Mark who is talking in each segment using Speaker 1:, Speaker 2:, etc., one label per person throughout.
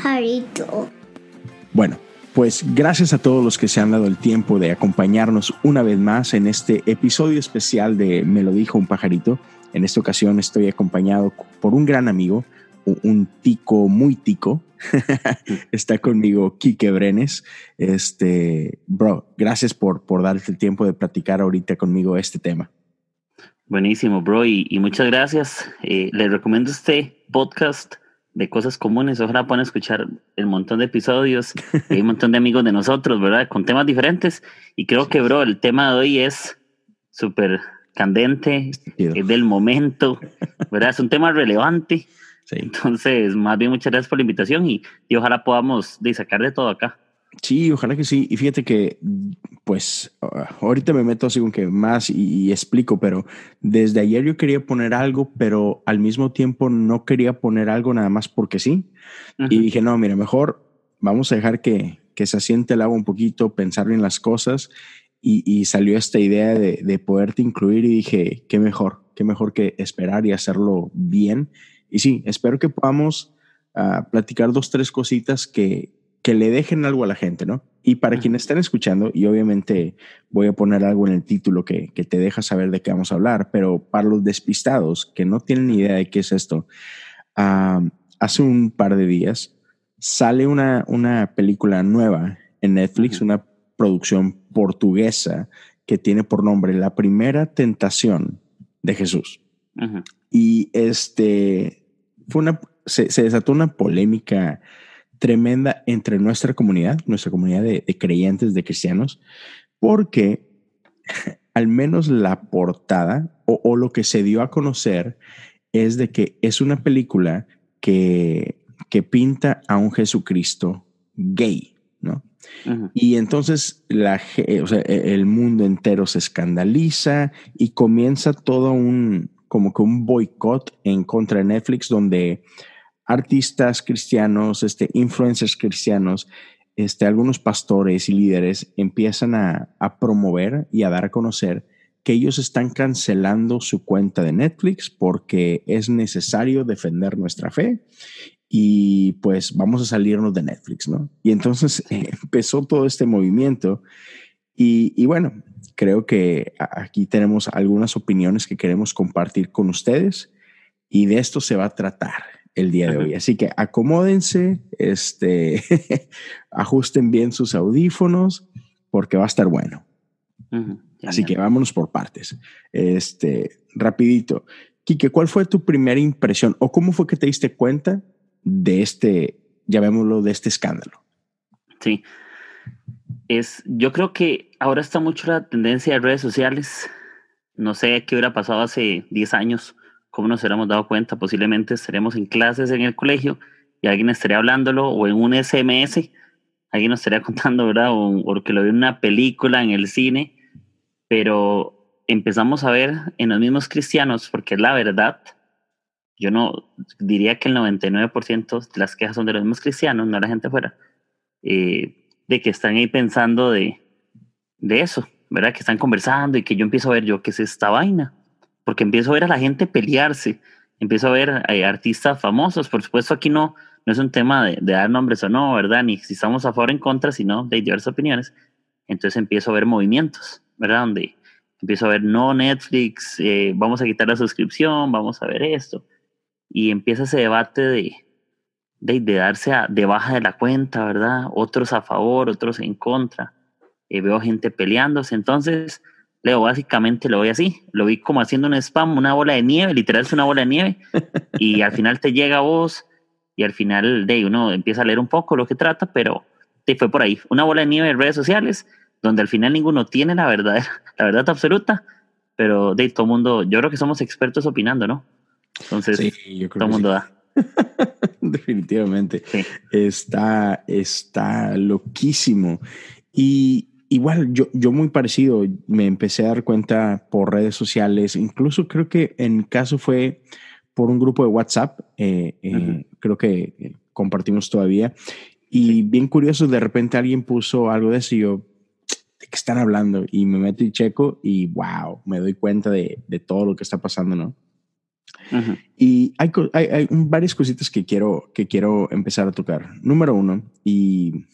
Speaker 1: pajarito.
Speaker 2: Bueno, pues gracias a todos los que se han dado el tiempo de acompañarnos una vez más en este episodio especial de Me lo dijo un pajarito. En esta ocasión estoy acompañado por un gran amigo, un tico muy tico. Está conmigo Quique Brenes. Este, bro, gracias por, por darte el tiempo de platicar ahorita conmigo este tema.
Speaker 3: Buenísimo, bro, y, muchas gracias. Eh, les recomiendo este podcast de cosas comunes. Ojalá puedan escuchar el montón de episodios. Hay un montón de amigos de nosotros, ¿verdad? Con temas diferentes. Y creo que, bro, el tema de hoy es súper candente, es del momento, ¿verdad? Es un tema relevante. Entonces, más bien muchas gracias por la invitación y, ojalá podamos de sacar de todo acá.
Speaker 2: Sí, ojalá que sí. Y fíjate que, pues, ahorita me meto así con que más y, explico, pero desde ayer yo quería poner algo, pero al mismo tiempo no quería poner algo nada más porque sí. Y dije, no, mira, mejor vamos a dejar que, que se asiente el agua un poquito, pensar en las cosas. Y, y salió esta idea de, de poderte incluir y dije, qué mejor, qué mejor que esperar y hacerlo bien y sí, espero que podamos ah, platicar dos, tres cositas que, que le dejen algo a la gente, ¿no? Y para quienes están escuchando, y obviamente voy a poner algo en el título que, que, te deja saber de qué vamos a hablar, pero para los despistados que no tienen ni idea de qué es esto, hace un par de días sale una, una película nueva en Netflix, una producción portuguesa que tiene por nombre La primera tentación de Jesús. Y este, fue una, se, desató una polémica tremenda entre nuestra comunidad, nuestra comunidad de, creyentes, de cristianos, porque al menos la portada o, lo que se dio a conocer es de que es una película que, que pinta a un Jesucristo gay, ¿no? Y entonces la, e, el mundo entero se escandaliza y comienza todo un, como que un boicot en contra de Netflix donde artistas cristianos, este, influencers cristianos, este, algunos pastores y líderes empiezan a, promover y a dar a conocer que ellos están cancelando su cuenta de Netflix porque es necesario defender nuestra fe y pues vamos a salirnos de Netflix, ¿no? Y entonces empezó todo este movimiento y, y bueno, creo que aquí tenemos algunas opiniones que queremos compartir con ustedes y de esto se va a tratar el día de hoy. Así que acomódense, este, ajusten bien sus audífonos porque va a estar bueno. Así que vámonos por partes. Este, rapidito. Quique, ¿cuál fue tu primera impresión o cómo fue que te diste cuenta de este, llamémoslo, de este escándalo?
Speaker 3: Sí, es, yo creo que ahora está mucho la tendencia de redes sociales. No sé qué hubiera pasado hace 10 años, cómo nos hubiéramos dado cuenta. Posiblemente estaremos en clases en el colegio y alguien estaría hablándolo o en un SMS, alguien nos estaría contando, ¿verdad? O, que lo vio en una película, en el cine, pero empezamos a ver en los mismos cristianos, porque es la verdad, yo no diría que el 99% de las quejas son de los mismos cristianos, no la gente afuera. Eh, de que están ahí pensando de, de eso, ¿verdad? Que están conversando y que yo empiezo a ver yo qué es esta vaina, porque empiezo a ver a la gente pelearse, empiezo a ver a eh, artistas famosos, por supuesto aquí no, no es un tema de, dar nombres o no, ¿verdad? Ni si estamos a favor o en contra, sino de diversas opiniones. Entonces empiezo a ver movimientos, ¿verdad? Donde empiezo a ver no Netflix, eh, vamos a quitar la suscripción, vamos a ver esto. Y empieza ese debate de, de, darse de baja de la cuenta, ¿verdad? Otros a favor, otros en contra. Eh, veo gente peleándose. Entonces, Leo, básicamente lo voy así. Lo vi como haciendo un spam, una bola de nieve, literal es una bola de nieve. y al final te llega a vos y al final de uno empieza a leer un poco lo que trata, pero te fue por ahí. Una bola de nieve en redes sociales donde al final ninguno tiene la verdad, la verdad absoluta, pero de todo mundo, yo creo que somos expertos opinando, ¿no? Entonces, todo el mundo da.
Speaker 2: Definitivamente. Está, está loquísimo. Y igual yo, yo muy parecido, me empecé a dar cuenta por redes sociales, incluso creo que en mi caso fue por un grupo de WhatsApp, eh, eh, creo que eh, compartimos todavía. Y bien curioso, de repente alguien puso algo de eso y yo, ¿de qué están hablando? Y me meto y checo y wow, me doy cuenta de, de todo lo que está pasando, ¿no? Y hay, hay, varias cositas que quiero, que quiero empezar a tocar. Número uno, y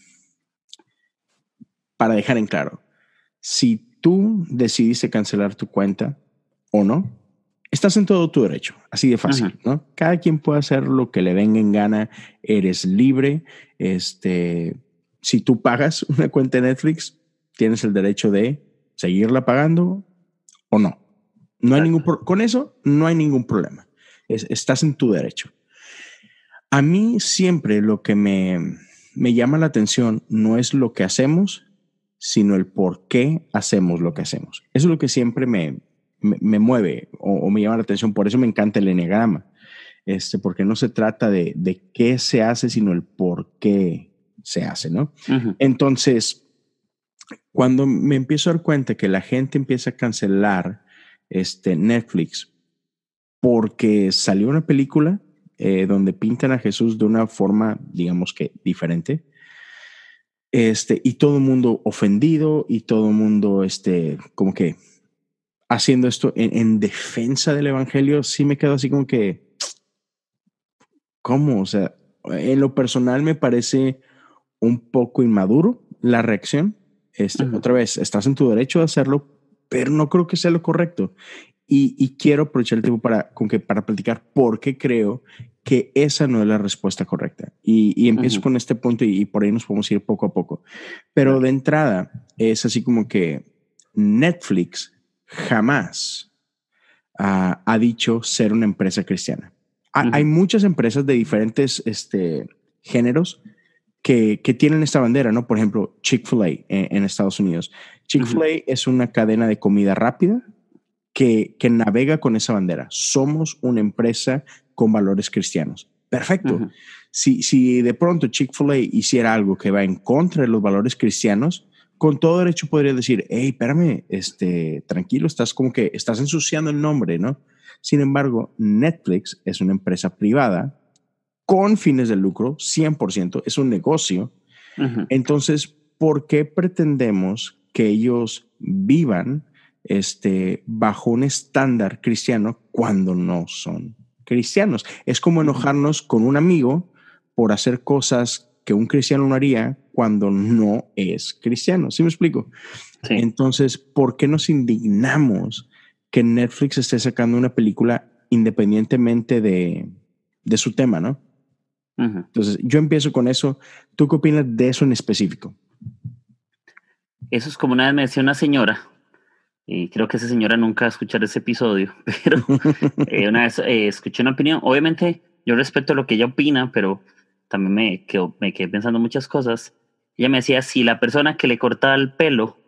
Speaker 2: para dejar en claro, si tú decidiste cancelar tu cuenta o no, estás en todo tu derecho, así de fácil, ¿no? Cada quien puede hacer lo que le venga en gana, eres libre. Este, si tú pagas una cuenta de Netflix, tienes el derecho de seguirla pagando o no. No hay ningún con eso no hay ningún problema. estás en tu derecho. A mí siempre lo que me, me llama la atención no es lo que hacemos, sino el por qué hacemos lo que hacemos. Eso es lo que siempre me, me, mueve o, me llama la atención. Por eso me encanta el enegrama, este, porque no se trata de, de qué se hace, sino el por qué se hace, ¿no? Entonces, cuando me empiezo a dar cuenta que la gente empieza a cancelar este, Netflix porque salió una película eh, donde pintan a Jesús de una forma, digamos que diferente, este, y todo el mundo ofendido y todo el mundo, este, como que haciendo esto en, defensa del evangelio, sí me quedo así como que, ¿cómo? O sea, en lo personal me parece un poco inmaduro la reacción. Este, Otra vez, estás en tu derecho de hacerlo, pero no creo que sea lo correcto. Y, quiero aprovechar el tiempo para, con que, para platicar por qué creo que esa no es la respuesta correcta. Y, empiezo con este punto y, por ahí nos podemos ir poco a poco. Pero de entrada, es así como que Netflix jamás ha dicho ser una empresa cristiana. Hay muchas empresas de diferentes este, géneros que, tienen esta bandera, ¿no? Por ejemplo, Chick-fil-A en, Estados Unidos. Chick-fil-A es una cadena de comida rápida que, que, navega con esa bandera. Somos una empresa con valores cristianos. Perfecto. si, si de pronto Chick-fil-A hiciera algo que va en contra de los valores cristianos, con todo derecho podría decir, hey, espérame, este, tranquilo, estás como que estás ensuciando el nombre, ¿no? Sin embargo, Netflix es una empresa privada con fines de lucro, 100%, es un negocio. Entonces, ¿por qué pretendemos que ellos vivan este, bajo un estándar cristiano cuando no son cristianos? Es como enojarnos con un amigo por hacer cosas que un cristiano no haría cuando no es cristiano. ¿Sí me explico? Entonces, ¿por qué nos indignamos que Netflix esté sacando una película independientemente de, de su tema, no? Entonces, yo empiezo con eso. ¿Tú qué opinas de eso en específico?
Speaker 3: Eso es como una vez me decía una señora, y creo que esa señora nunca va a escuchar ese episodio, pero eh, una vez eh, escuché una opinión. Obviamente, yo respeto lo que ella opina, pero también me, quedo, me quedé pensando muchas cosas. Ella me decía, si la persona que le cortaba el pelo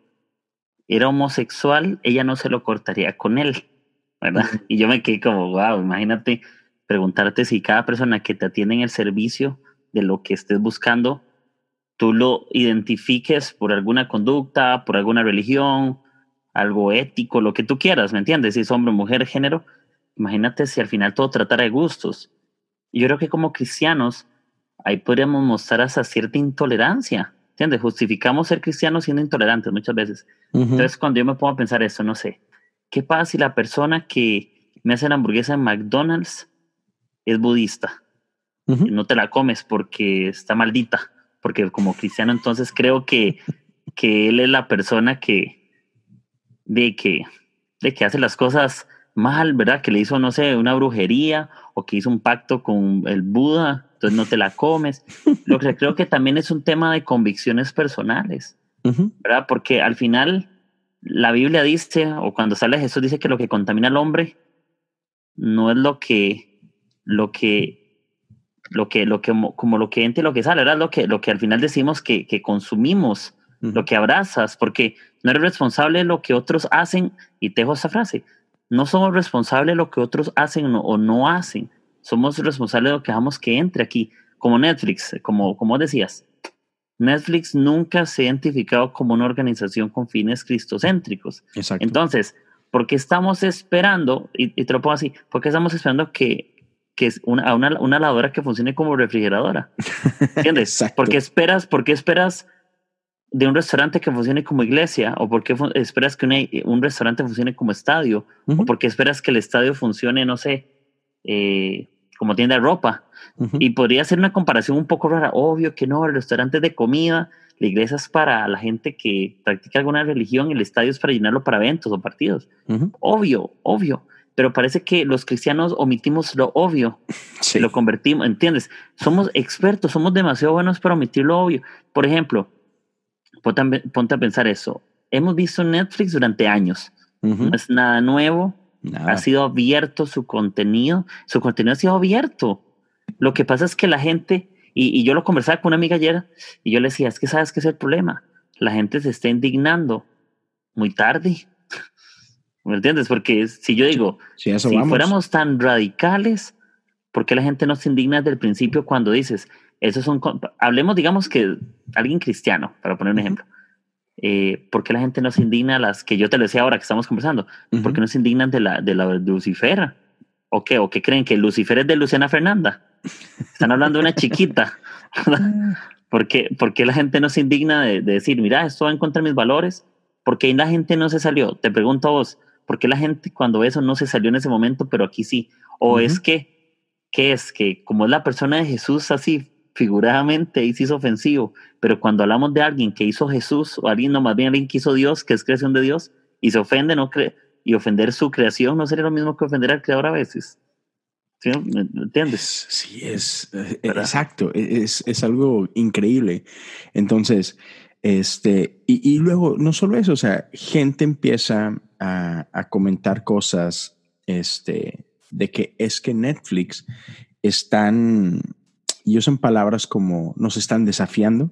Speaker 3: era homosexual, ella no se lo cortaría con él, ¿verdad? Y yo me quedé como, wow, imagínate preguntarte si cada persona que te atiende en el servicio de lo que estés buscando, tú lo identifiques por alguna conducta, por alguna religión, algo ético, lo que tú quieras, ¿me entiendes? Si es hombre, mujer, género, imagínate si al final todo tratara de gustos. Yo creo que como cristianos, ahí podríamos mostrar esa cierta intolerancia. ¿Entiendes? Justificamos ser cristianos siendo intolerantes muchas veces. Entonces, cuando yo me pongo a pensar eso, no sé, ¿qué pasa si la persona que me hace la hamburguesa en McDonald's es budista? No te la comes porque está maldita, porque como cristiano entonces creo que, que él es la persona que, de que, de que hace las cosas mal, ¿verdad? Que le hizo, no sé, una brujería o que hizo un pacto con el Buda entonces no te la comes. Lo que creo que también es un tema de convicciones personales, ¿verdad? Porque al final la Biblia dice, o cuando sale Jesús dice que lo que contamina al hombre no es lo que, lo que, lo que, lo que, como lo que entra y lo que sale, ¿verdad? Lo que, lo que al final decimos que, que consumimos, lo que abrazas, porque no eres responsable de lo que otros hacen, y te dejo esa frase, no somos responsables de lo que otros hacen o no hacen, somos responsables de lo que dejamos que entre aquí, como Netflix, como, como decías. Netflix nunca se ha identificado como una organización con fines cristocéntricos. Exacto. Entonces, ¿por qué estamos esperando, y, te lo pongo así, por qué estamos esperando que, que una, una, una lavadora que funcione como refrigeradora? ¿Entiendes? Exacto. ¿Por qué esperas, por qué esperas de un restaurante que funcione como iglesia? ¿O por qué esperas que un restaurante funcione como estadio? ¿O por qué esperas que el estadio funcione, no sé, eh, como tienda de ropa. Y podría ser una comparación un poco rara. Obvio que no, el restaurante de comida, la iglesia es para la gente que practica alguna religión, el estadio es para llenarlo para eventos o partidos. Obvio, obvio. Pero parece que los cristianos omitimos lo obvio. Sí. Lo convertimos, ¿entiendes? Somos expertos, somos demasiado buenos para omitir lo obvio. Por ejemplo, ponte a pensar eso. Hemos visto Netflix durante años. No es nada nuevo. Ha sido abierto su contenido. Su contenido ha sido abierto. Lo que pasa es que la gente, y, yo lo conversaba con una amiga ayer, y yo le decía, es que sabes qué es el problema. La gente se está indignando muy tarde. ¿Me entiendes? Porque si yo digo, si fuéramos tan radicales, ¿por qué la gente no se indigna desde el principio cuando dices, esos son, hablemos, digamos que alguien cristiano, para poner un ejemplo. Eh, ¿Por qué la gente no se indigna las que yo te decía ahora que estamos conversando? ¿Por qué no se indignan de la de la Lucifer? ¿O qué? ¿O qué creen que Lucifer es de Luciana Fernanda? Están hablando de una chiquita. ¿Por qué, ¿Por qué la gente no se indigna de, decir, mira, esto va en contra de mis valores? ¿Por qué la gente no se salió? Te pregunto a vos, ¿por qué la gente cuando eso no se salió en ese momento, pero aquí sí? ¿O es que, qué es? Que como es la persona de Jesús así figuradamente y se hizo ofensivo, pero cuando hablamos de alguien que hizo Jesús o alguien, no más bien alguien que hizo Dios, que es creación de Dios, y se ofende, no cree, y ofender su creación no sería lo mismo que ofender al creador a veces. ¿Sí? ¿Me entiendes?
Speaker 2: Sí, es eh, exacto, e, es, es, algo increíble. Entonces, este, y, y, luego, no solo eso, o sea, gente empieza a, a comentar cosas, este, de que es que Netflix están y usan palabras como nos están desafiando,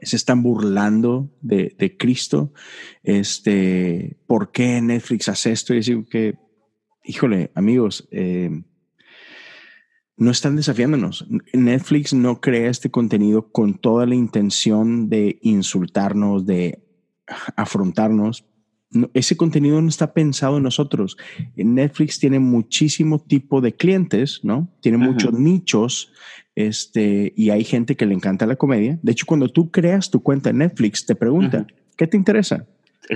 Speaker 2: se están burlando de, de, Cristo, este, ¿por qué Netflix hace esto? Y decir que, híjole, amigos, eh, no están desafiándonos. Netflix no crea este contenido con toda la intención de insultarnos, de afrontarnos, ese contenido no está pensado en nosotros. Netflix tiene muchísimo tipo de clientes, ¿no? Tiene muchos nichos, este, y hay gente que le encanta la comedia. De hecho, cuando tú creas tu cuenta en Netflix, te pregunta, ¿qué te interesa?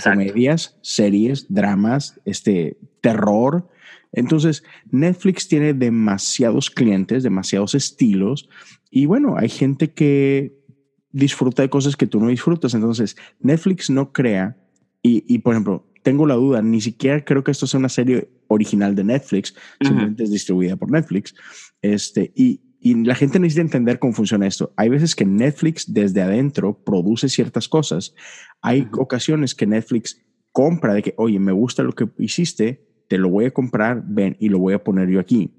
Speaker 2: Comedias, series, dramas, este, terror. Entonces, Netflix tiene demasiados clientes, demasiados estilos, y bueno, hay gente que disfruta de cosas que tú no disfrutas. Entonces, Netflix no crea y, por ejemplo, tengo la duda, ni siquiera creo que esto sea una serie original de Netflix, simplemente es distribuida por Netflix. Este, y, y la gente necesita entender cómo funciona esto. Hay veces que Netflix desde adentro produce ciertas cosas. Hay ocasiones que Netflix compra de que, oye, me gusta lo que hiciste, te lo voy a comprar, ven y lo voy a poner yo aquí.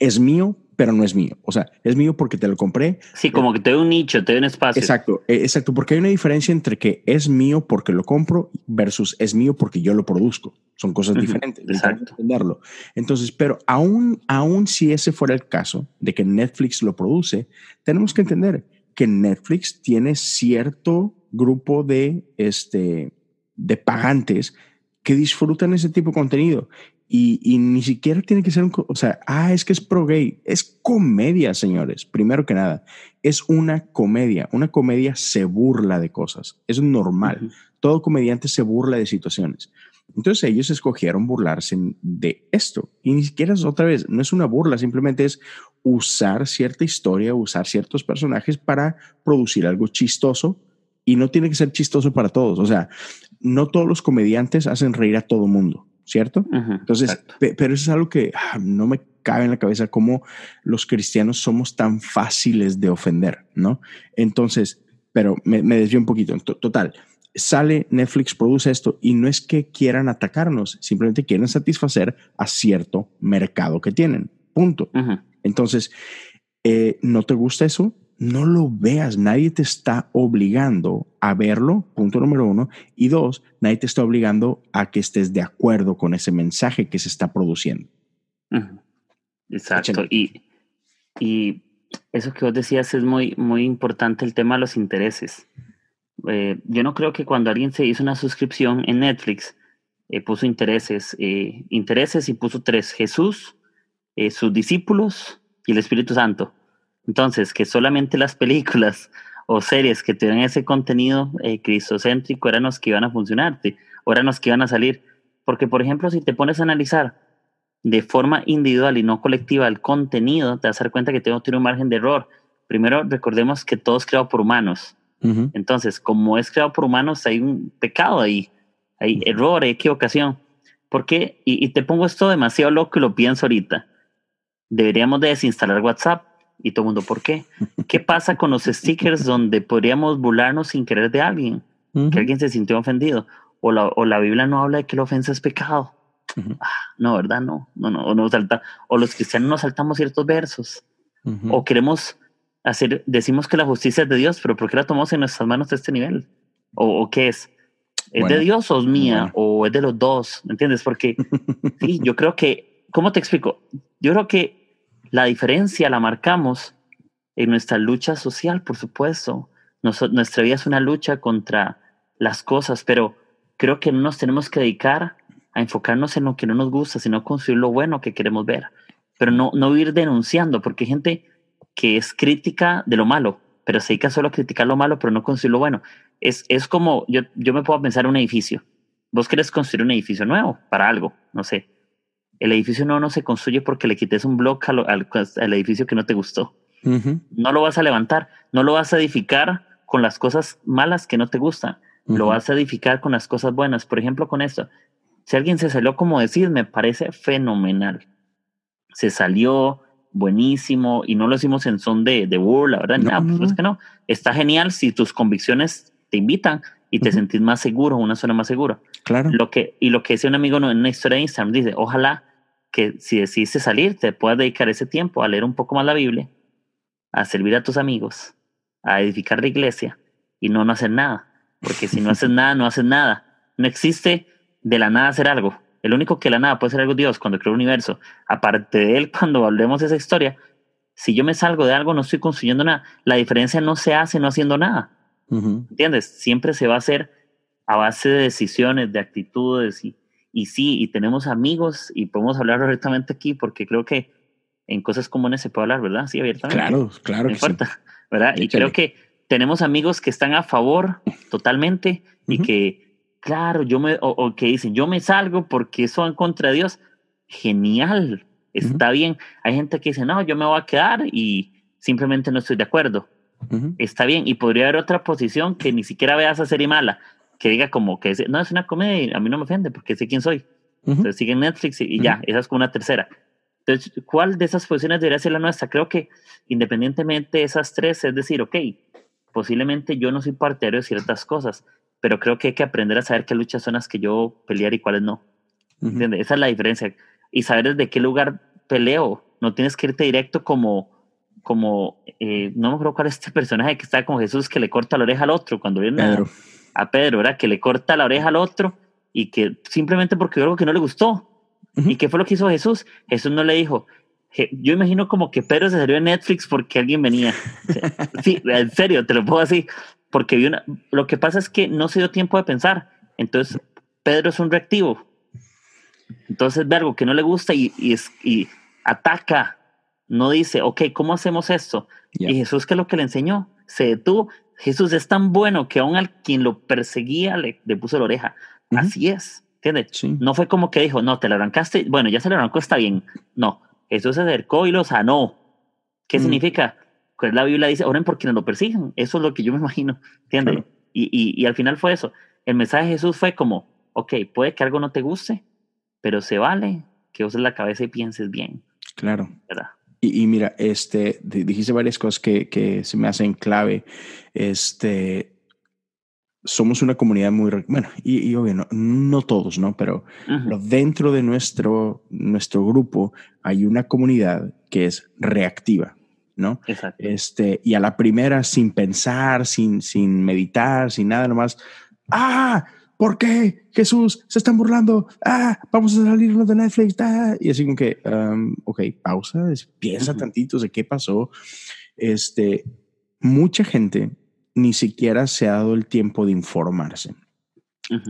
Speaker 2: Es mío, pero no es mío. O sea, es mío porque te lo compré.
Speaker 3: Sí, como que te doy un nicho, te doy un espacio.
Speaker 2: Exacto, e, exacto, porque hay una diferencia entre que es mío porque lo compro versus es mío porque yo lo produzco. Son cosas diferentes. Exacto. Entenderlo. Entonces, pero aún, aún si ese fuera el caso de que Netflix lo produce, tenemos que entender que Netflix tiene cierto grupo de, este, de pagantes que disfrutan ese tipo de contenido y, ni siquiera tiene que ser un, o sea, ah, es que es pro gay, es comedia, señores, primero que nada, es una comedia, una comedia se burla de cosas, es normal, todo comediante se burla de situaciones. Entonces ellos escogieron burlarse de esto. Y ni siquiera es otra vez, no es una burla, simplemente es usar cierta historia, usar ciertos personajes para producir algo chistoso. Y no tiene que ser chistoso para todos, o sea, no todos los comediantes hacen reír a todo mundo ¿cierto? Entonces, pero eso es algo que ah, no me cabe en la cabeza cómo los cristianos somos tan fáciles de ofender, ¿no? Entonces, pero me, me desvío un poquito. Total, sale Netflix, produce esto y no es que quieran atacarnos, simplemente quieren satisfacer a cierto mercado que tienen. Punto. Entonces, eh, ¿no te gusta eso? No lo veas, nadie te está obligando a verlo, punto número uno, y dos, nadie te está obligando a que estés de acuerdo con ese mensaje que se está produciendo.
Speaker 3: Exacto, y, y, eso que vos decías es muy, muy importante, el tema de los intereses. Eh, yo no creo que cuando alguien se hizo una suscripción en Netflix, eh, puso intereses, eh, intereses y puso tres, Jesús, sus discípulos y el Espíritu Santo entonces, que solamente las películas o series que tuvieran ese contenido eh, cristocéntrico eran los que iban a funcionarte, o eran los que iban a salir. Porque, por ejemplo, si te pones a analizar de forma individual y no colectiva el contenido, te vas a dar cuenta que tengo tiene un margen de error. Primero, recordemos que todo es creado por humanos. Entonces, como es creado por humanos, hay un pecado ahí, hay error, hay equivocación. ¿Por qué? Y, y, te pongo esto demasiado loco y lo pienso ahorita. Deberíamos de desinstalar WhatsApp. Y todo el mundo, ¿por qué? ¿Qué pasa con los stickers donde podríamos burlarnos sin querer de alguien? Que alguien se sintió ofendido. O la, o la Biblia no habla de que la ofensa es pecado. ah, no, ¿verdad? No, no, no. O, no salta, o los cristianos nos saltamos ciertos versos. O queremos hacer, decimos que la justicia es de Dios, pero ¿por qué la tomamos en nuestras manos a este nivel? ¿O, o qué es? ¿Es de Dios o es mía? ¿O es de los dos? ¿Me entiendes? Porque sí, yo creo que, ¿cómo te explico? Yo creo que la diferencia la marcamos en nuestra lucha social, por supuesto. nuestra vida es una lucha contra las cosas, pero creo que no nos tenemos que dedicar a enfocarnos en lo que no nos gusta, sino construir lo bueno que queremos ver. Pero no, no ir denunciando, porque hay gente que es crítica de lo malo, pero se dedica solo a criticar lo malo, pero no construir lo bueno. Es, es como, yo, yo me puedo pensar un edificio. Vos querés construir un edificio nuevo para algo, no sé. El edificio no, no se construye porque le quites un bloque al, al, edificio que no te gustó. No lo vas a levantar, no lo vas a edificar con las cosas malas que no te gustan, lo vas a edificar con las cosas buenas. Por ejemplo, con esto, si alguien se salió como decir, me parece fenomenal. Se salió, buenísimo y no lo hicimos en son de, de burla, ¿verdad? No, pues es que no. Está genial si tus convicciones te invitan y te sentís más seguro, una zona más segura.
Speaker 2: Claro.
Speaker 3: Lo que, y lo que decía un amigo en una historia de Instagram, dice, ojalá que si decidiste salir, te puedas dedicar ese tiempo a leer un poco más la Biblia, a servir a tus amigos, a edificar la iglesia y no no hacer nada. Porque si no haces nada, no haces nada. No existe de la nada hacer algo. El único que la nada puede ser algo Dios cuando creó el universo. Aparte de él, cuando hablemos de esa historia, si yo me salgo de algo, no estoy construyendo nada. La diferencia no se hace no haciendo nada. ¿Entiendes? Siempre se va a hacer a base de decisiones, de actitudes y, y sí, y tenemos amigos y podemos hablar directamente aquí porque creo que en cosas comunes se puede hablar, ¿verdad? Sí, abiertamente.
Speaker 2: Claro, claro.
Speaker 3: No importa, ¿verdad? Y creo que tenemos amigos que están a favor totalmente y que claro, yo me, o, que dicen, yo me salgo porque eso en contra de Dios. Genial, está bien. Hay gente que dice, no, yo me voy a quedar y simplemente no estoy de acuerdo. Está bien. Y podría haber otra posición que ni siquiera vea esa serie mala, que diga como que no es una comedia, a mí no me ofende porque sé quién soy. Entonces sigue Netflix y, ya, esa es como una tercera. Entonces, ¿cuál de esas posiciones debería ser la nuestra? Creo que independientemente de esas tres, es decir, ok, posiblemente yo no soy partidario de ciertas cosas, pero creo que hay que aprender a saber qué luchas son las que yo pelear y cuáles no. Esa es la diferencia. Y saber desde qué lugar peleo. No tienes que irte directo como, como eh, no me acuerdo cuál es este personaje que está con Jesús que le corta la oreja al otro cuando viene A, Pedro, ¿verdad? Que le corta la oreja al otro y que simplemente porque algo que no le gustó. ¿Y qué fue lo que hizo Jesús? Jesús no le dijo, yo imagino como que Pedro se salió de Netflix porque alguien venía. Sí, en serio, te lo puedo así porque vi una, lo que pasa es que no se dio tiempo de pensar. Entonces, Pedro es un reactivo. Entonces ve algo que no le gusta y, y, y ataca. No dice, ok, ¿cómo hacemos esto? Y Jesús, que es lo que le enseñó? Se detuvo. Jesús es tan bueno que aún al quien lo perseguía le, le puso la oreja. Así es. ¿Entiendes? No fue como que dijo, no, te la arrancaste. Bueno, ya se la arrancó, está bien. No, Jesús se acercó y lo sanó. ¿Qué significa? pues la Biblia dice, oren por quienes lo persiguen. Eso es lo que yo me imagino, ¿entiendes? Y, y, y, al final fue eso. El mensaje de Jesús fue como, ok, puede que algo no te guste, pero se vale que uses la cabeza y pienses bien.
Speaker 2: Claro. ¿verdad? Y, y, mira, este, dijiste varias cosas que, que se me hacen clave. Este, somos una comunidad muy, bueno, y, y obvio, no, no, todos, ¿no? Pero, pero, dentro de nuestro, nuestro grupo hay una comunidad que es reactiva. ¿no?
Speaker 3: Exacto.
Speaker 2: Este, y a la primera, sin pensar, sin, sin meditar, sin nada, nomás, ¡ah! ¿Por qué? Jesús, se están burlando. Ah, vamos a salirnos de Netflix. Ah. Y así como que, um, ok, pausa, piensa tantito de qué pasó. Este, mucha gente ni siquiera se ha dado el tiempo de informarse.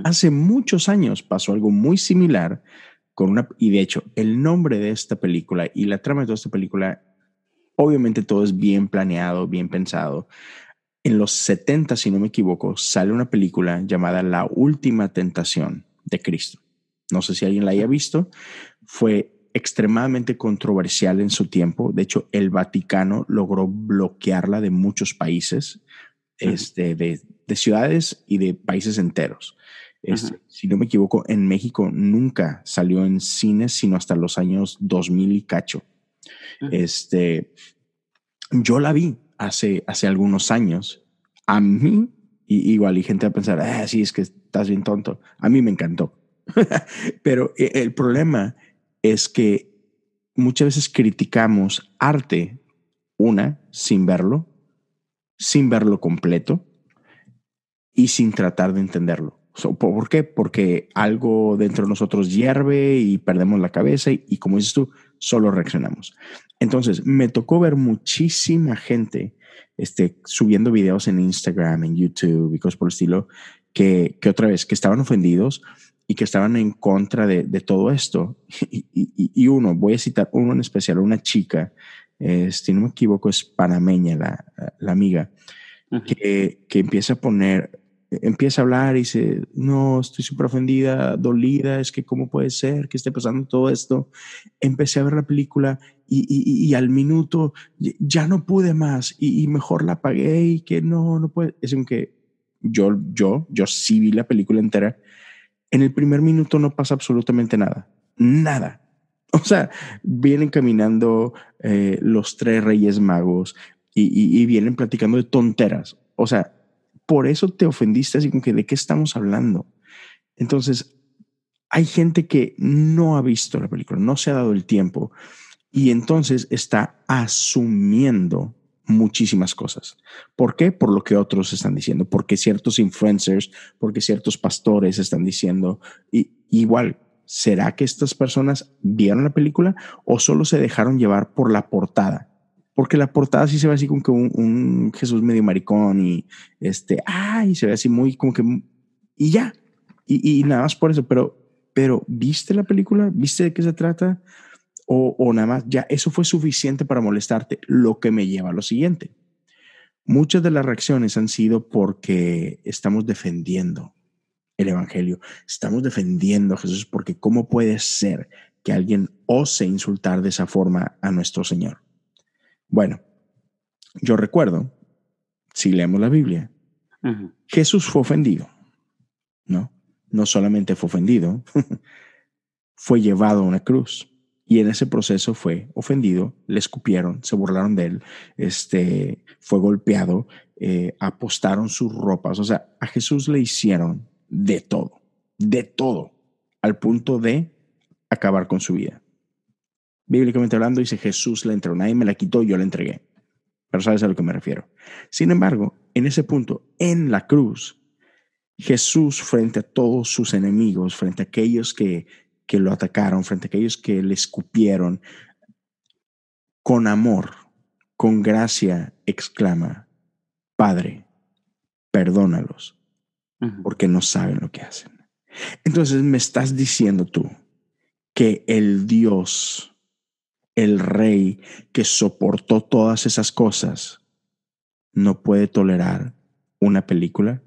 Speaker 2: Hace muchos años pasó algo muy similar con una, y de hecho, el nombre de esta película y la trama de toda esta película Obviamente todo es bien planeado, bien pensado. En los 70, si no me equivoco, sale una película llamada La Última Tentación de Cristo. No sé si alguien la haya visto. Fue extremadamente controversial en su tiempo. De hecho, el Vaticano logró bloquearla de muchos países, este, de, de, ciudades y de países enteros. Este, si no me equivoco, en México nunca salió en cines, sino hasta los años 2000 y cacho. Este, yo la vi hace, hace algunos años. A mí, y, igual, y gente va a pensar, ah, sí, es que estás bien tonto. A mí me encantó. Pero eh, el problema es que muchas veces criticamos arte, una, sin verlo, sin verlo completo y sin tratar de entenderlo. ¿Por qué? Porque algo dentro de nosotros hierve y perdemos la cabeza y, como dices tú, solo reaccionamos. Entonces, me tocó ver muchísima gente este, subiendo videos en Instagram, en YouTube y cosas por el estilo, que, que otra vez, que estaban ofendidos y que estaban en contra de, de todo esto. Y, y, y, uno, voy a citar uno en especial, una chica, eh, si no me equivoco, es panameña la, la amiga, que, que empieza a poner, empieza a hablar y dice, no, estoy súper ofendida, dolida, es que cómo puede ser que esté pasando todo esto. Empecé a ver la película y, y, y al minuto ya no pude más y, mejor la apagué y que no, no puede. Es que yo, yo, yo sí vi la película entera en el primer minuto no pasa absolutamente nada. Nada. O sea, vienen caminando eh, los tres reyes magos y, vienen platicando de tonteras. O sea, por eso te ofendiste así como que de qué estamos hablando. Entonces, hay gente que no ha visto la película, no se ha dado el tiempo y entonces está asumiendo muchísimas cosas. ¿Por qué? Por lo que otros están diciendo, porque ciertos influencers, porque ciertos pastores están diciendo, y, igual, ¿será que estas personas vieron la película o solo se dejaron llevar por la portada? Porque la portada sí se ve así como que un, Jesús medio maricón y este, ay, se ve así muy como que, y ya, y, nada más por eso, pero, pero ¿viste la película? ¿Viste de qué se trata? o, nada más, ya eso fue suficiente para molestarte, lo que me lleva a lo siguiente. Muchas de las reacciones han sido porque estamos defendiendo el Evangelio, estamos defendiendo a Jesús, porque ¿cómo puede ser que alguien ose insultar de esa forma a nuestro Señor? Bueno, yo recuerdo, si leemos la Biblia, Jesús fue ofendido, ¿no? No solamente fue ofendido, fue llevado a una cruz y en ese proceso fue ofendido, le escupieron, se burlaron de él, este, fue golpeado, eh, apostaron sus ropas. O sea, a Jesús le hicieron de todo, de todo, al punto de acabar con su vida. Bíblicamente hablando, dice Jesús le entregó, nadie me la quitó, yo la entregué. Pero sabes a lo que me refiero. Sin embargo, en ese punto, en la cruz, Jesús frente a todos sus enemigos, frente a aquellos que que lo atacaron, frente a aquellos que le escupieron, con amor, con gracia, exclama, Padre, perdónalos, porque no saben lo que hacen. Entonces me estás diciendo tú que el Dios, el Rey que soportó todas esas cosas, no puede tolerar una película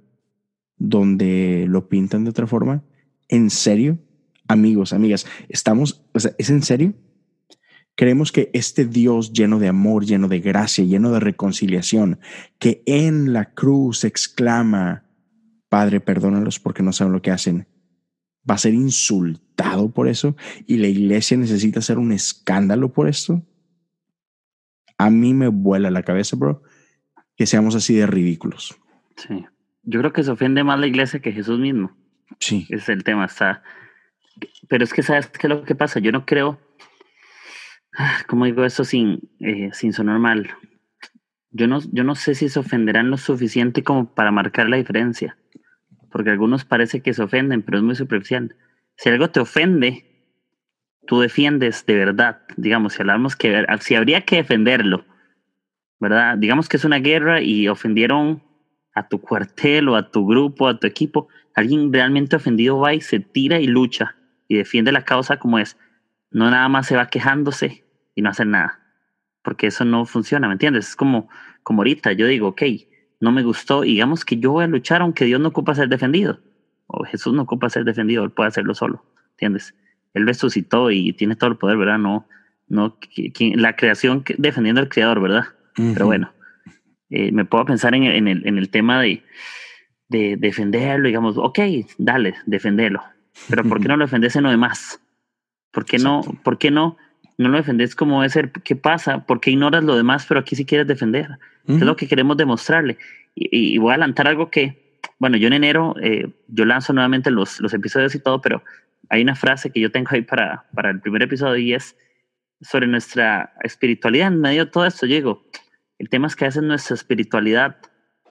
Speaker 2: donde lo pintan de otra forma? ¿En serio? amigos, amigas, estamos, o sea, ¿es en serio? Creemos que este Dios lleno de amor, lleno de gracia, lleno de reconciliación, que en la cruz exclama, Padre, perdónalos porque no saben lo que hacen, va a ser insultado por eso y la iglesia necesita hacer un escándalo por esto. A mí me vuela la cabeza, bro, que seamos así de ridículos.
Speaker 3: Sí. Yo creo que se ofende más la iglesia que Jesús mismo.
Speaker 2: Sí.
Speaker 3: Es el tema. Está, pero es que, ¿sabes qué es lo que pasa? Yo no creo, ah, ¿cómo digo eso sin, eh, sin sonar mal? Yo no, yo no sé si se ofenderán lo suficiente como para marcar la diferencia, porque algunos parece que se ofenden, pero es muy superficial. Si algo te ofende, tú defiendes de verdad, digamos, si hablamos que si habría que defenderlo, ¿verdad? Digamos que es una guerra y ofendieron a tu cuartel o a tu grupo, a tu equipo, alguien realmente ofendido va y se tira y lucha y defiende la causa como es, no nada más se va quejándose y no hace nada, porque eso no funciona, ¿me entiendes? Es como, como ahorita yo digo, ok, no me gustó, digamos que yo voy a luchar aunque Dios no ocupa ser defendido, o Jesús no ocupa ser defendido, él puede hacerlo solo, ¿entiendes? Él resucitó y tiene todo el poder, ¿verdad? No, no, la creación defendiendo al creador, ¿verdad? Pero bueno, eh, me puedo pensar en, en, el, en el tema de, de defenderlo, digamos, ok, dale, defenderlo. Pero ¿por qué no lo defendes en lo demás? ¿Por qué no, ¿por qué no, no lo defendes como ser? ¿Qué pasa? ¿Por qué ignoras lo demás, pero aquí sí quieres defender? Es lo que queremos demostrarle. Y, voy a adelantar algo que, bueno, yo en enero, eh, yo lanzo nuevamente los, los episodios y todo, pero hay una frase que yo tengo ahí para, para el primer episodio y es sobre nuestra espiritualidad en medio de todo esto. Yo digo, el tema es que a veces nuestra espiritualidad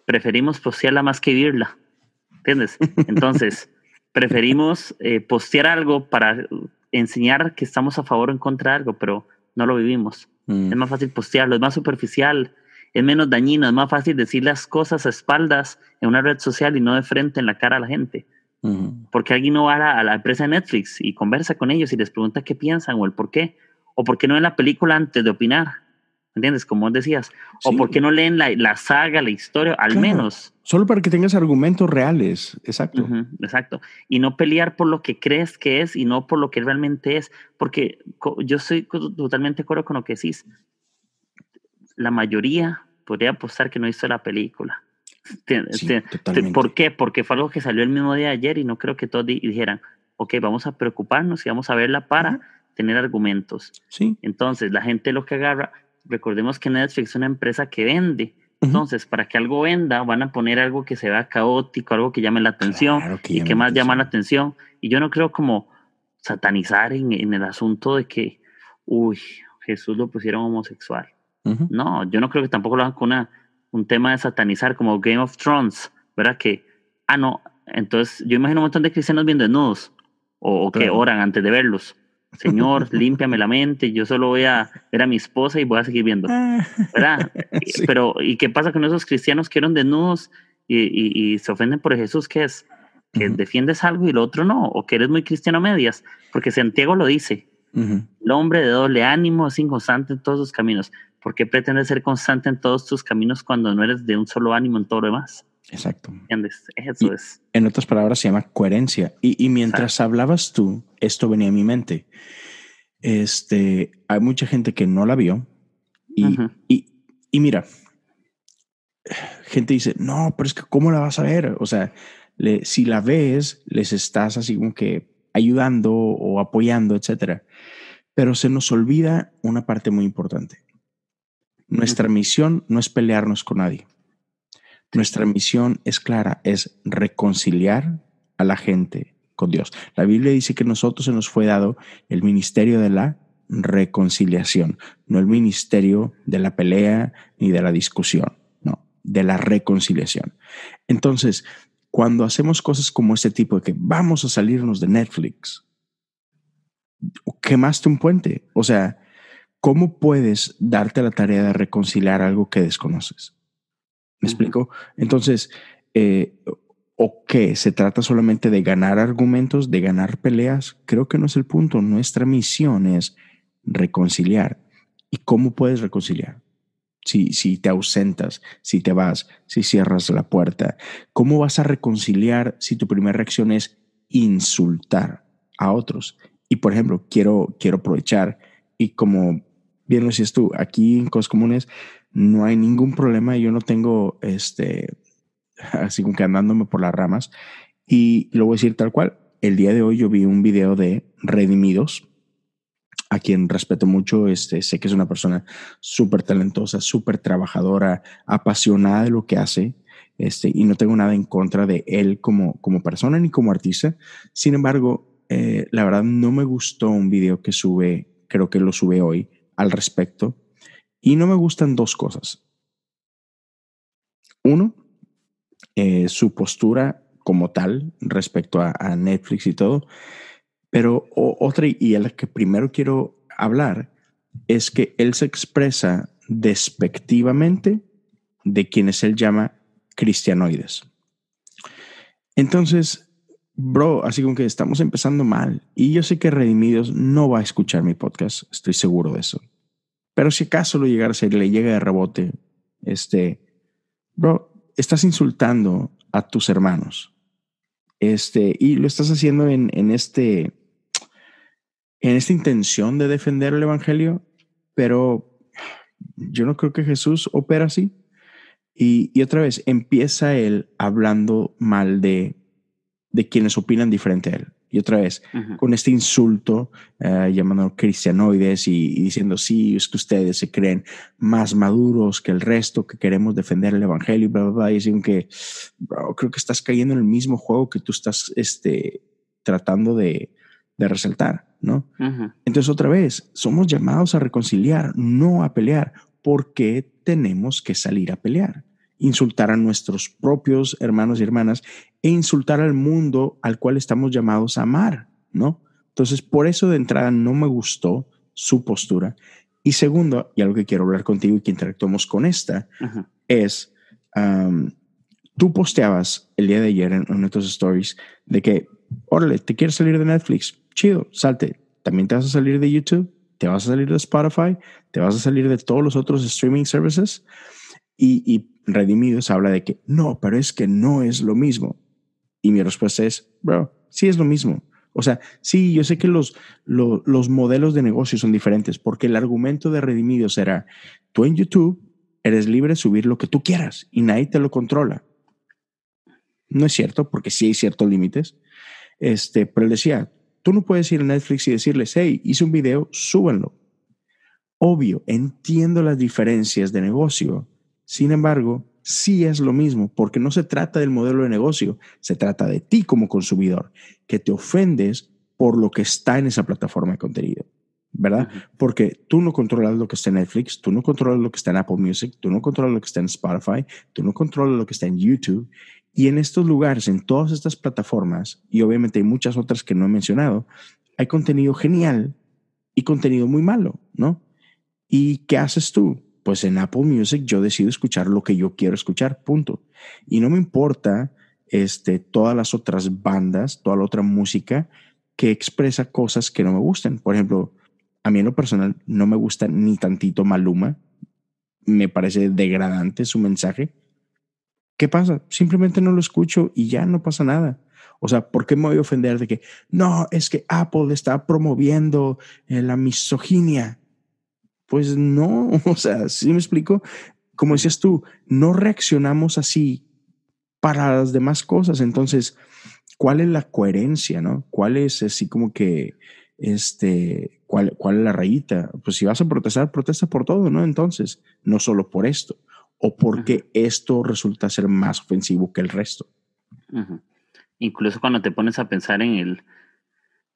Speaker 3: preferimos postearla más que vivirla. ¿Entiendes? Entonces, preferimos eh, postear algo para enseñar que estamos a favor o en contra de algo, pero no lo vivimos. Mm. Es más fácil postearlo, es más superficial, es menos dañino, es más fácil decir las cosas a espaldas en una red social y no de frente en la cara a la gente. Porque alguien no va a la, empresa de Netflix y conversa con ellos y les pregunta qué piensan o el por qué, o por qué no ven la película antes de opinar. ¿Entiendes? Como decías. O por qué no leen la, la saga, la historia, al menos.
Speaker 2: Solo para que tengas argumentos reales. Exacto.
Speaker 3: exacto. Y no pelear por lo que crees que es y no por lo que realmente es. Porque yo soy totalmente de acuerdo con lo que decís la mayoría podría apostar que no hizo la película. ¿Por qué? Porque fue algo que salió el mismo día de ayer y no creo que todos dijeran, ok, vamos a preocuparnos y vamos a verla para tener argumentos.
Speaker 2: Sí.
Speaker 3: Entonces, la gente lo que agarra, recordemos que Netflix es una empresa que vende. Entonces, para que algo venda, van a poner algo que se vea caótico, algo que llame la atención y que más llama la atención. Y yo no creo como satanizar en, en el asunto de que, uy, Jesús lo pusieron homosexual. No, yo no creo que tampoco lo hagan con una, un tema de satanizar como Game of Thrones, ¿verdad? Que, ah, no, entonces yo imagino un montón de cristianos viendo desnudos o, que oran antes de verlos. Señor, límpiame la mente, yo solo voy a ver a mi esposa y voy a seguir viendo. Ah. ¿Verdad? Pero, ¿y qué pasa con esos cristianos que eran desnudos y, y, se ofenden por Jesús? ¿Qué es? Que defiendes algo y lo otro no, o que eres muy cristiano a medias, porque Santiago lo dice. El hombre de doble ánimo es inconstante en todos sus caminos. ¿Por qué pretendes ser constante en todos tus caminos cuando no eres de un solo ánimo en todo lo demás?
Speaker 2: Exacto.
Speaker 3: ¿Entiendes? Eso es.
Speaker 2: En otras palabras, se llama coherencia. Y, mientras hablabas tú, esto venía a mi mente. Este, hay mucha gente que no la vio. Y, y, mira, gente dice, no, pero es que ¿cómo la vas a ver? O sea, si la ves, les estás así como que ayudando o apoyando, etcétera. Pero se nos olvida una parte muy importante. Nuestra misión no es pelearnos con nadie. Nuestra misión es clara, es reconciliar a la gente con Dios. La Biblia dice que nosotros se nos fue dado el ministerio de la reconciliación, no el ministerio de la pelea ni de la discusión, no, de la reconciliación. Entonces, cuando hacemos cosas como este tipo de que vamos a salirnos de Netflix, quemaste un puente. O sea, ¿cómo puedes darte la tarea de reconciliar algo que desconoces? ¿Me explico? Entonces, eh, ¿o qué? ¿Se trata solamente de ganar argumentos, de ganar peleas? Creo que no es el punto. Nuestra misión es reconciliar. ¿Y cómo puedes reconciliar? Si, si te ausentas, si te vas, si cierras la puerta, ¿cómo vas a reconciliar si tu primera reacción es insultar a otros? Y por ejemplo, quiero, quiero aprovechar y como bien lo decías tú, aquí en Cosas Comunes no hay ningún problema. Yo no tengo este, así como que andándome por las ramas. Y lo voy a decir tal cual. El día de hoy yo vi un video de Redimidos, a quien respeto mucho. Este, sé que es una persona súper talentosa, súper trabajadora, apasionada de lo que hace. Este, y no tengo nada en contra de él como, como persona ni como artista. Sin embargo, eh, la verdad no me gustó un video que sube, creo que lo sube hoy, al respecto. Y no me gustan dos cosas. Uno, eh, su postura como tal respecto a, Netflix y todo. Pero otra, y a la que primero quiero hablar, es que él se expresa despectivamente de quienes él llama cristianoides. Entonces, bro, así como que estamos empezando mal. Y yo sé que Redimidos no va a escuchar mi podcast, estoy seguro de eso. Pero si acaso lo llegara a ser y le llega de rebote, este, bro, estás insultando a tus hermanos. Este, y lo estás haciendo en, en este, en esta intención de defender el Evangelio, pero yo no creo que Jesús opera así. Y, y otra vez, empieza él hablando mal de, de quienes opinan diferente a él. Y otra vez, con este insulto, eh, llamando cristianoides y, diciendo, sí, es que ustedes se creen más maduros que el resto, que queremos defender el evangelio, y bla, bla, bla. Y dicen que, bro, creo que estás cayendo en el mismo juego que tú estás este, tratando de, de resaltar, ¿no? Entonces, otra vez, somos llamados a reconciliar, no a pelear. porque tenemos que salir a pelear? insultar a nuestros propios hermanos y hermanas e insultar al mundo al cual estamos llamados a amar, ¿no? Entonces, por eso de entrada no me gustó su postura. Y segundo, y algo que quiero hablar contigo y que interactuamos con esta, es, tú posteabas el día de ayer en, en nuestros stories de que, órale, te quieres salir de Netflix, chido, salte. También te vas a salir de YouTube, te vas a salir de Spotify, te vas a salir de todos los otros streaming services. Y, y Redimidos habla de que no, pero es que no es lo mismo. Y mi respuesta es, bro, sí es lo mismo. O sea, sí, yo sé que los, los, modelos de negocio son diferentes porque el argumento de Redimidos era, tú en YouTube eres libre de subir lo que tú quieras y nadie te lo controla. No es cierto, porque sí hay ciertos límites. Este, pero él decía, tú no puedes ir a Netflix y decirles, hey, hice un video, súbanlo. Obvio, entiendo las diferencias de negocio, sin embargo, sí es lo mismo, porque no se trata del modelo de negocio, se trata de ti como consumidor, que te ofendes por lo que está en esa plataforma de contenido, ¿verdad? Porque tú no controlas lo que está en Netflix, tú no controlas lo que está en Apple Music, tú no controlas lo que está en Spotify, tú no controlas lo que está en YouTube. Y en estos lugares, en todas estas plataformas, y obviamente hay muchas otras que no he mencionado, hay contenido genial y contenido muy malo, ¿no? ¿Y qué haces tú? Pues en Apple Music yo decido escuchar lo que yo quiero escuchar, punto. Y no me importa este, todas las otras bandas, toda la otra música que expresa cosas que no me gustan. Por ejemplo, a mí en lo personal no me gusta ni tantito Maluma. Me parece degradante su mensaje. ¿Qué pasa? Simplemente no lo escucho y ya no pasa nada. O sea, ¿por qué me voy a ofender de que no, es que Apple está promoviendo eh, la misoginia? Pues no, o sea, si me explico? Como decías tú, no reaccionamos así para las demás cosas. Entonces, ¿cuál es la coherencia, no? ¿Cuál es así como que, este, cuál, cuál es la rayita? Pues si vas a protestar, protesta por todo, ¿no? Entonces, no solo por esto, o porque esto resulta ser más ofensivo que el resto.
Speaker 3: Incluso cuando te pones a pensar en el,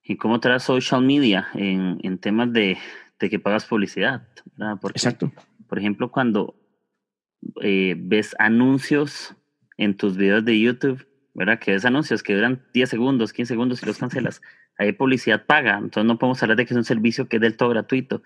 Speaker 3: en cómo trae social media en, en temas de, de que pagas publicidad. Porque,
Speaker 2: Exacto.
Speaker 3: Por ejemplo, cuando eh, ves anuncios en tus videos de YouTube, ¿verdad? Que ves anuncios que duran 10 segundos, 15 segundos y los cancelas. Hay publicidad paga, entonces no podemos hablar de que es un servicio que es del todo gratuito,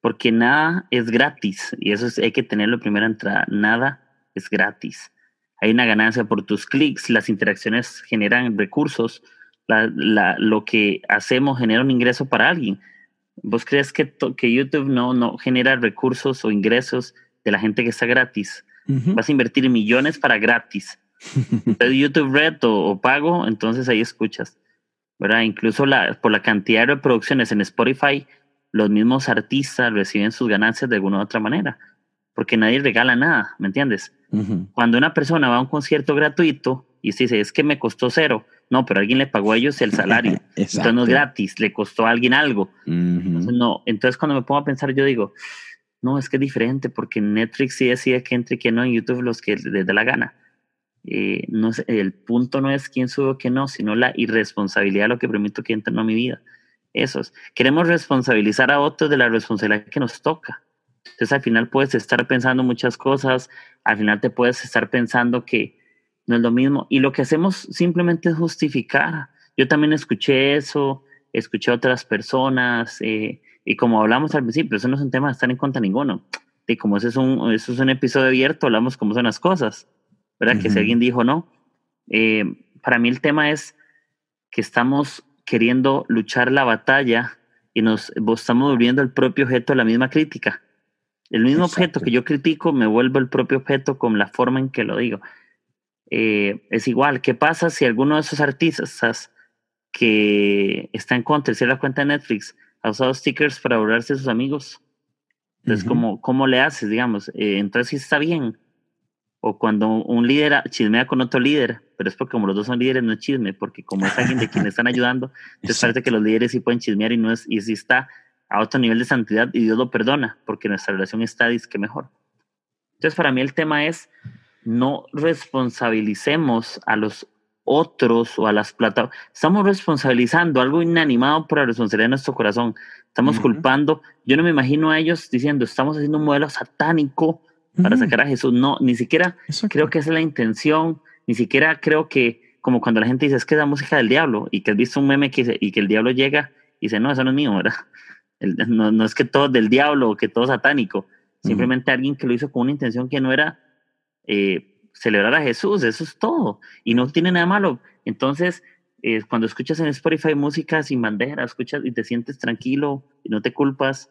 Speaker 3: porque nada es gratis y eso hay que tenerlo en primera entrada. Nada es gratis. Hay una ganancia por tus clics, las interacciones generan recursos, lo que hacemos genera un ingreso para alguien. ¿Vos crees que, que YouTube no, no genera recursos o ingresos de la gente que está gratis? Vas a invertir millones para gratis. YouTube Red o, pago, entonces ahí escuchas. ¿verdad? Incluso la, por la cantidad de reproducciones en Spotify, los mismos artistas reciben sus ganancias de alguna u otra manera, porque nadie regala nada, ¿me entiendes? Cuando una persona va a un concierto gratuito y se dice, es que me costó cero, no, pero alguien le pagó a ellos el salario. entonces no es gratis, le costó a alguien algo. entonces, no, entonces cuando me pongo a pensar, yo digo, no, es que es diferente porque Netflix sí decide que entre y que no, en YouTube los que les da la gana. Eh, no el punto no es quién sube o quién no, sino la irresponsabilidad de lo que permito que entre en mi vida. Eso es. Queremos responsabilizar a otros de la responsabilidad que nos toca. Entonces al final puedes estar pensando muchas cosas, al final te puedes estar pensando que, no es lo mismo. Y lo que hacemos simplemente es justificar. Yo también escuché eso, escuché a otras personas, eh, y como hablamos al principio, eso no es un tema de estar en contra ninguno. Y como eso es un, eso es un episodio abierto, hablamos cómo son las cosas, ¿verdad? Que si alguien dijo no. Eh, para mí el tema es que estamos queriendo luchar la batalla y nos estamos volviendo el propio objeto de la misma crítica. El mismo objeto que yo critico me vuelvo el propio objeto con la forma en que lo digo. Eh, es igual. ¿Qué pasa si alguno de esos artistas que está en contra de la cuenta de Netflix ha usado stickers para borrarse a sus amigos. Entonces, ¿cómo, ¿cómo le haces, digamos? Eh, entonces, sí está bien. O cuando un líder chismea con otro líder, pero es porque como los dos son líderes no es chisme, porque como es alguien de quien están ayudando, entonces parece que los líderes sí pueden chismear y no es, y sí está a otro nivel de santidad y Dios lo perdona, porque nuestra relación está disque mejor. Entonces, para mí el tema es no responsabilicemos a los otros o a las plataformas. Estamos responsabilizando algo inanimado por la responsabilidad de nuestro corazón. Estamos culpando. Yo no me imagino a ellos diciendo, estamos haciendo un modelo satánico para sacar a Jesús. No, ni siquiera creo que esa es la intención. Ni siquiera creo que, como cuando la gente dice, es que es la música del diablo y que has visto un meme que dice, y que el diablo llega y dice, no, eso no es mío, ¿verdad? no, no, es que todo del diablo o que todo es satánico. Simplemente alguien que lo hizo con una intención que no era eh, celebrar a Jesús, eso es todo. Y no tiene nada malo. Entonces, eh, cuando escuchas en Spotify música sin bandera, escuchas y te sientes tranquilo y no te culpas,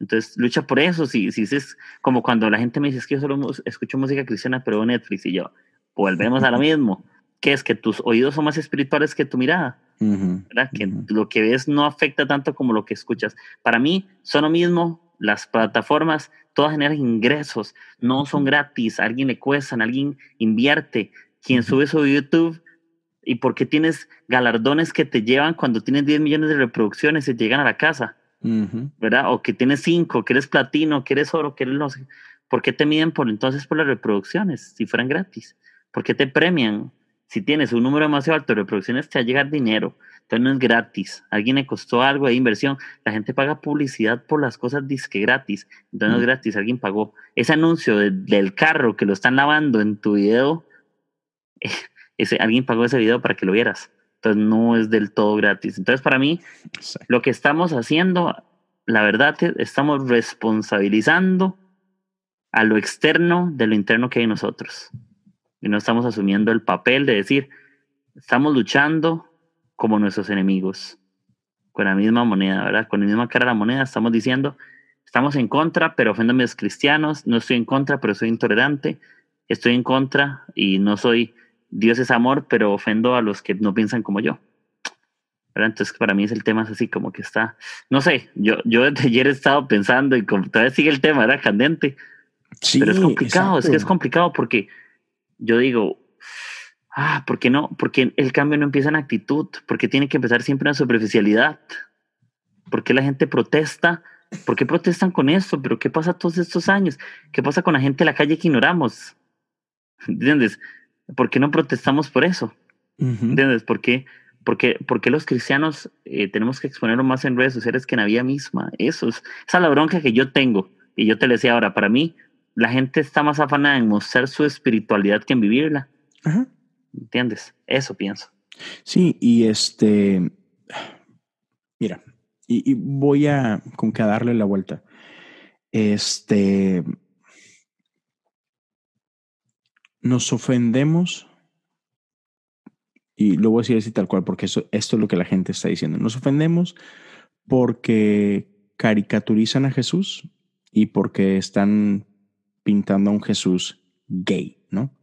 Speaker 3: entonces lucha por eso. Si, si es como cuando la gente me dice es que yo solo escucho música cristiana, pero Netflix y yo, volvemos a lo mismo, que es que tus oídos son más espirituales que tu mirada. ¿verdad? Que lo que ves no afecta tanto como lo que escuchas. Para mí son lo mismo las plataformas todas generan ingresos, no son gratis, a alguien le cuestan, alguien invierte. Quien sube su YouTube y porque tienes galardones que te llevan cuando tienes 10 millones de reproducciones y llegan a la casa, ¿verdad? O que tienes 5, que eres platino, que eres oro, que eres no sé. ¿Por qué te miden por entonces por las reproducciones si fueran gratis? ¿Por qué te premian? Si tienes un número demasiado alto de reproducciones, te va a llegar dinero. Entonces no es gratis. alguien le costó algo de inversión. La gente paga publicidad por las cosas disque gratis. Entonces no es gratis, alguien pagó. Ese anuncio del carro que lo están lavando en tu video, ese, alguien pagó ese video para que lo vieras. Entonces no es del todo gratis. Entonces para mí, lo que estamos haciendo, la verdad, estamos responsabilizando a lo externo de lo interno que hay en nosotros. Y no estamos asumiendo el papel de decir, estamos luchando como nuestros enemigos, con la misma moneda, ¿verdad? Con la misma cara de la moneda estamos diciendo, estamos en contra, pero ofendo a mis cristianos, no estoy en contra, pero soy intolerante, estoy en contra y no soy, Dios es amor, pero ofendo a los que no piensan como yo. ¿verdad? Entonces, para mí es el tema así como que está, no sé, yo, yo desde ayer he estado pensando y todavía sigue el tema, era candente. Sí, pero es complicado, es que es complicado porque yo digo, ah, ¿por qué no? Porque el cambio no empieza en actitud, porque tiene que empezar siempre en superficialidad. ¿Por qué la gente protesta? ¿Por qué protestan con esto? ¿Pero qué pasa todos estos años? ¿Qué pasa con la gente de la calle que ignoramos? ¿Entiendes? ¿Por qué no protestamos por eso? ¿Entiendes? ¿Por qué, porque, porque los cristianos eh, tenemos que exponerlo más en redes sociales que en la vida misma? Eso es, esa es la bronca que yo tengo. Y yo te decía ahora, para mí, la gente está más afanada en mostrar su espiritualidad que en vivirla. Ajá. ¿Entiendes? Eso pienso.
Speaker 2: Sí, y este, mira, y, voy a con que darle la vuelta. Este, nos ofendemos, y lo voy a decir así tal cual, porque eso, esto es lo que la gente está diciendo. Nos ofendemos porque caricaturizan a Jesús y porque están pintando a un Jesús gay, ¿no?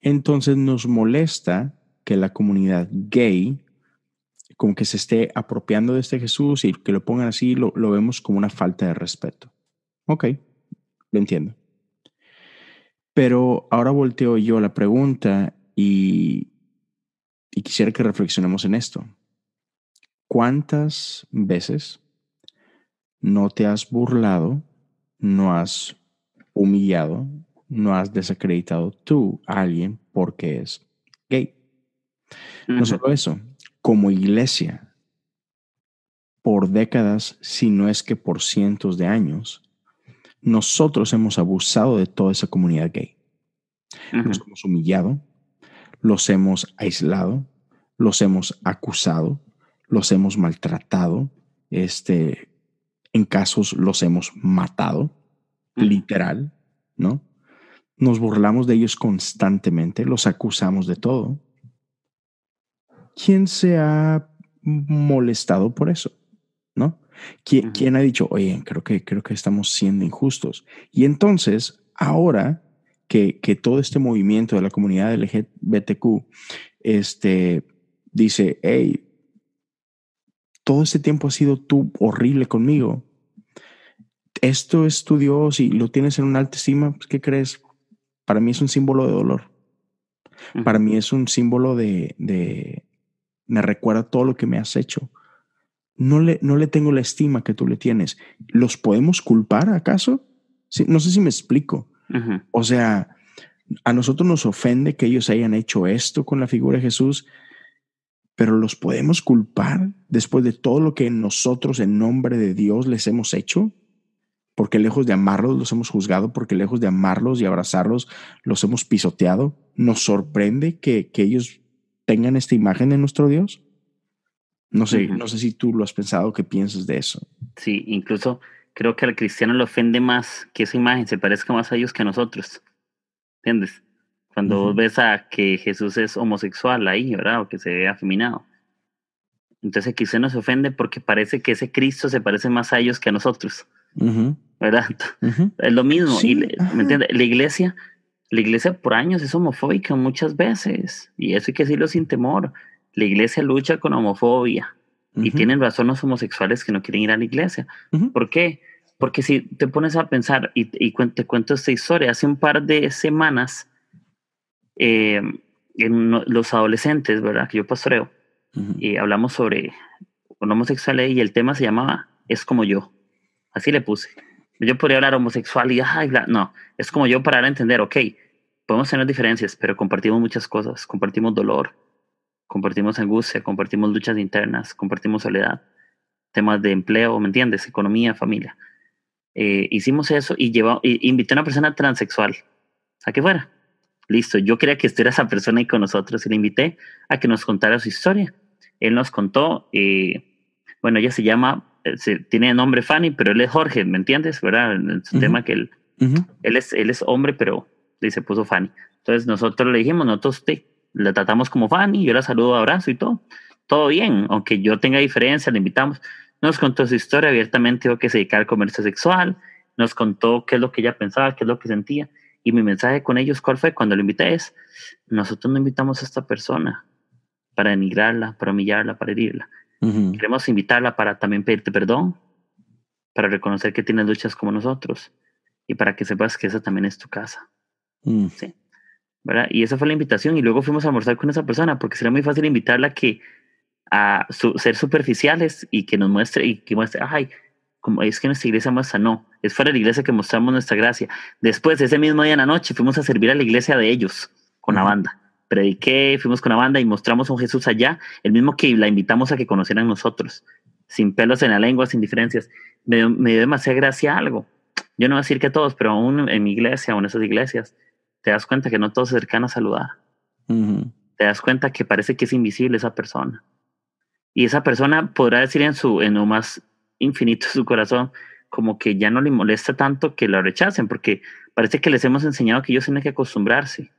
Speaker 2: Entonces nos molesta que la comunidad gay como que se esté apropiando de este Jesús y que lo pongan así, lo, vemos como una falta de respeto. Ok, lo entiendo. Pero ahora volteo yo la pregunta y, y quisiera que reflexionemos en esto. ¿Cuántas veces no te has burlado, no has humillado, no has desacreditado tú a alguien porque es gay. No solo eso, como iglesia, por décadas, si no es que por cientos de años, nosotros hemos abusado de toda esa comunidad gay. Los hemos humillado, los hemos aislado, los hemos acusado, los hemos maltratado, este, en casos los hemos matado, literal, ¿no? Nos burlamos de ellos constantemente, los acusamos de todo. ¿Quién se ha molestado por eso? ¿No? ¿Quién, ha dicho, oye, creo que, creo que estamos siendo injustos? Y entonces, ahora que, que todo este movimiento de la comunidad LGBTQ este, dice, hey, todo este tiempo has sido tú horrible conmigo. Esto es tu Dios y lo tienes en una alta estima, pues, ¿qué crees? Para mí es un símbolo de dolor. Para mí es un símbolo de, de, me recuerda todo lo que me has hecho. No le, no le tengo la estima que tú le tienes. ¿Los podemos culpar acaso? Sí, no sé si me explico. O sea, a nosotros nos ofende que ellos hayan hecho esto con la figura de Jesús, pero los podemos culpar después de todo lo que nosotros en nombre de Dios les hemos hecho, porque lejos de amarlos los hemos juzgado, porque lejos de amarlos y abrazarlos los hemos pisoteado. Nos sorprende que, que ellos tengan esta imagen de nuestro Dios. No sé, no sé si tú lo has pensado, qué piensas de eso.
Speaker 3: Sí, incluso creo que al cristiano le ofende más que esa imagen se parezca más a ellos que a nosotros. ¿Entiendes? Cuando ves a que Jesús es homosexual ahí, ¿verdad? O que se ve afeminado. Entonces aquí se nos ofende porque parece que ese Cristo se parece más a ellos que a nosotros. ¿Verdad? Es lo mismo. ¿Me entiendes? La iglesia, la iglesia por años es homofóbica muchas veces. Y eso hay que decirlo sin temor. La iglesia lucha con homofobia. Y tienen razón los homosexuales que no quieren ir a la iglesia. ¿Por qué? Porque si te pones a pensar y, te cuento esta historia, hace un par de semanas eh, en los adolescentes, ¿verdad? Que yo pastoreo, y hablamos sobre un homosexual y el tema se llamaba Es como yo. Así le puse. Yo podría hablar homosexual y, ay, no, es como yo para entender, ok, podemos tener diferencias, pero compartimos muchas cosas, compartimos dolor, compartimos angustia, compartimos luchas internas, compartimos soledad, temas de empleo, ¿me entiendes? Economía, familia. Eh, hicimos eso y, llevó, invité a una persona transexual a que fuera. Listo, yo quería que estuviera esa persona ahí con nosotros y le invité a que nos contara su historia. Él nos contó, eh, bueno, ella se llama, se, tiene nombre Fanny, pero él es Jorge, ¿me entiendes? ¿Verdad? En su tema que él, él, es, él es hombre, pero se puso Fanny. Entonces nosotros le dijimos, nosotros te, la tratamos como Fanny, yo la saludo, abrazo y todo. Todo bien, aunque yo tenga diferencia, le invitamos. Nos contó su historia abiertamente, dijo que se dedicaba al comercio sexual, nos contó qué es lo que ella pensaba, qué es lo que sentía. Y mi mensaje con ellos, ¿cuál fue? Cuando lo invité es, nosotros no invitamos a esta persona para denigrarla, para humillarla, para herirla. Queremos invitarla para también pedirte perdón, para reconocer que tienes luchas como nosotros y para que sepas que esa también es tu casa.
Speaker 2: Mm.
Speaker 3: Sí. ¿verdad? Y esa fue la invitación y luego fuimos a almorzar con esa persona porque sería muy fácil invitarla a que a ser superficiales y que nos muestre y que muestre, ay, como es que nuestra iglesia muestra, no, es fuera de la iglesia que mostramos nuestra gracia. Después, ese mismo día en la noche, fuimos a servir a la iglesia de ellos con la banda. Prediqué, fuimos con la banda y mostramos a un Jesús allá, el mismo que la invitamos a que conocieran nosotros, sin pelos en la lengua, sin diferencias. Me dio, me dio demasiada gracia algo. Yo no voy a decir que todos, pero aún en mi iglesia o en esas iglesias, te das cuenta que no todos se acercan a saludar. Te das cuenta que parece que es invisible esa persona. Y esa persona podrá decir en, su, en lo más infinito de su corazón, como que ya no le molesta tanto que lo rechacen, porque parece que les hemos enseñado que ellos tienen que acostumbrarse.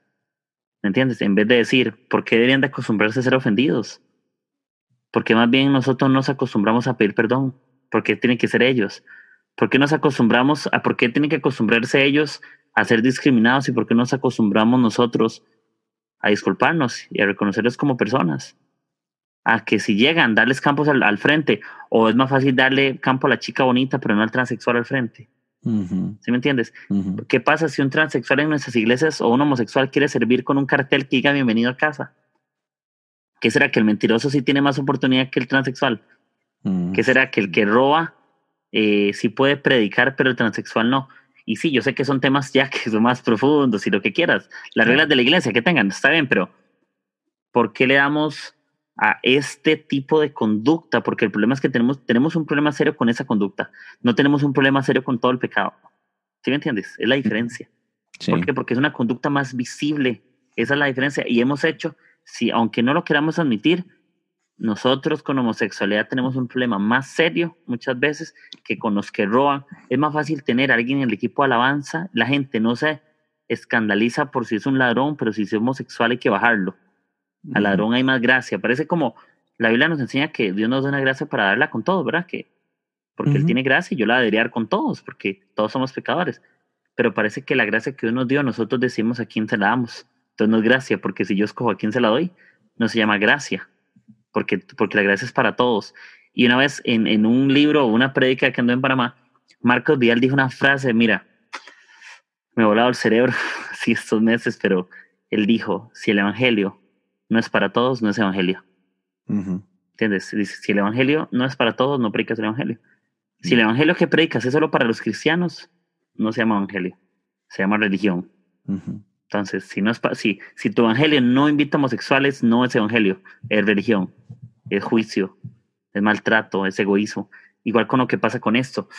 Speaker 3: ¿Me entiendes? En vez de decir, ¿por qué deberían de acostumbrarse a ser ofendidos? Porque más bien nosotros nos acostumbramos a pedir perdón. ¿Por qué tienen que ser ellos? ¿Por qué nos acostumbramos a por qué tienen que acostumbrarse ellos a ser discriminados y por qué nos acostumbramos nosotros a disculparnos y a reconocerlos como personas? a que si llegan, darles campos al, frente, o es más fácil darle campo a la chica bonita, pero no al transexual al frente. ¿Sí me entiendes? ¿Qué pasa si un transexual en nuestras iglesias o un homosexual quiere servir con un cartel que diga bienvenido a casa? ¿Qué será que el mentiroso sí tiene más oportunidad que el transexual? ¿Qué será que el que roba eh, sí puede predicar, pero el transexual no? Y sí, yo sé que son temas ya que son más profundos y lo que quieras. Las reglas de la iglesia que tengan, está bien, pero ¿por qué le damos a este tipo de conducta, porque el problema es que tenemos, tenemos un problema serio con esa conducta, no tenemos un problema serio con todo el pecado. ¿Sí me entiendes? Es la diferencia. ¿Por qué? Porque es una conducta más visible. Esa es la diferencia. Y hemos hecho, si aunque no lo queramos admitir, nosotros con homosexualidad tenemos un problema más serio muchas veces que con los que roban. Es más fácil tener a alguien en el equipo de alabanza. La gente no se escandaliza por si es un ladrón, pero si es homosexual hay que bajarlo al ladrón hay más gracia. Parece como la Biblia nos enseña que Dios nos da una gracia para darla con todos, ¿verdad? Que porque Él tiene gracia y yo la debería dar con todos, porque todos somos pecadores. Pero parece que la gracia que Dios nos dio, nosotros decimos a quién se la damos. Entonces no es gracia, porque si yo escojo a quién se la doy, no se llama gracia, porque, porque la gracia es para todos. Y una vez en, en un libro o una prédica que andó en Panamá, Marcos Vidal dijo una frase, mira, me ha volado el cerebro así estos meses, pero él dijo, si el Evangelio no es para todos, no es Evangelio. ¿Entiendes? Dice, si el Evangelio no es para todos, no predicas el Evangelio. Si el Evangelio que predicas es solo para los cristianos, no se llama Evangelio, se llama religión. Entonces, si, no es si, si tu Evangelio no invita a homosexuales, no es Evangelio, es religión, es juicio, es maltrato, es egoísmo. Igual con lo que pasa con esto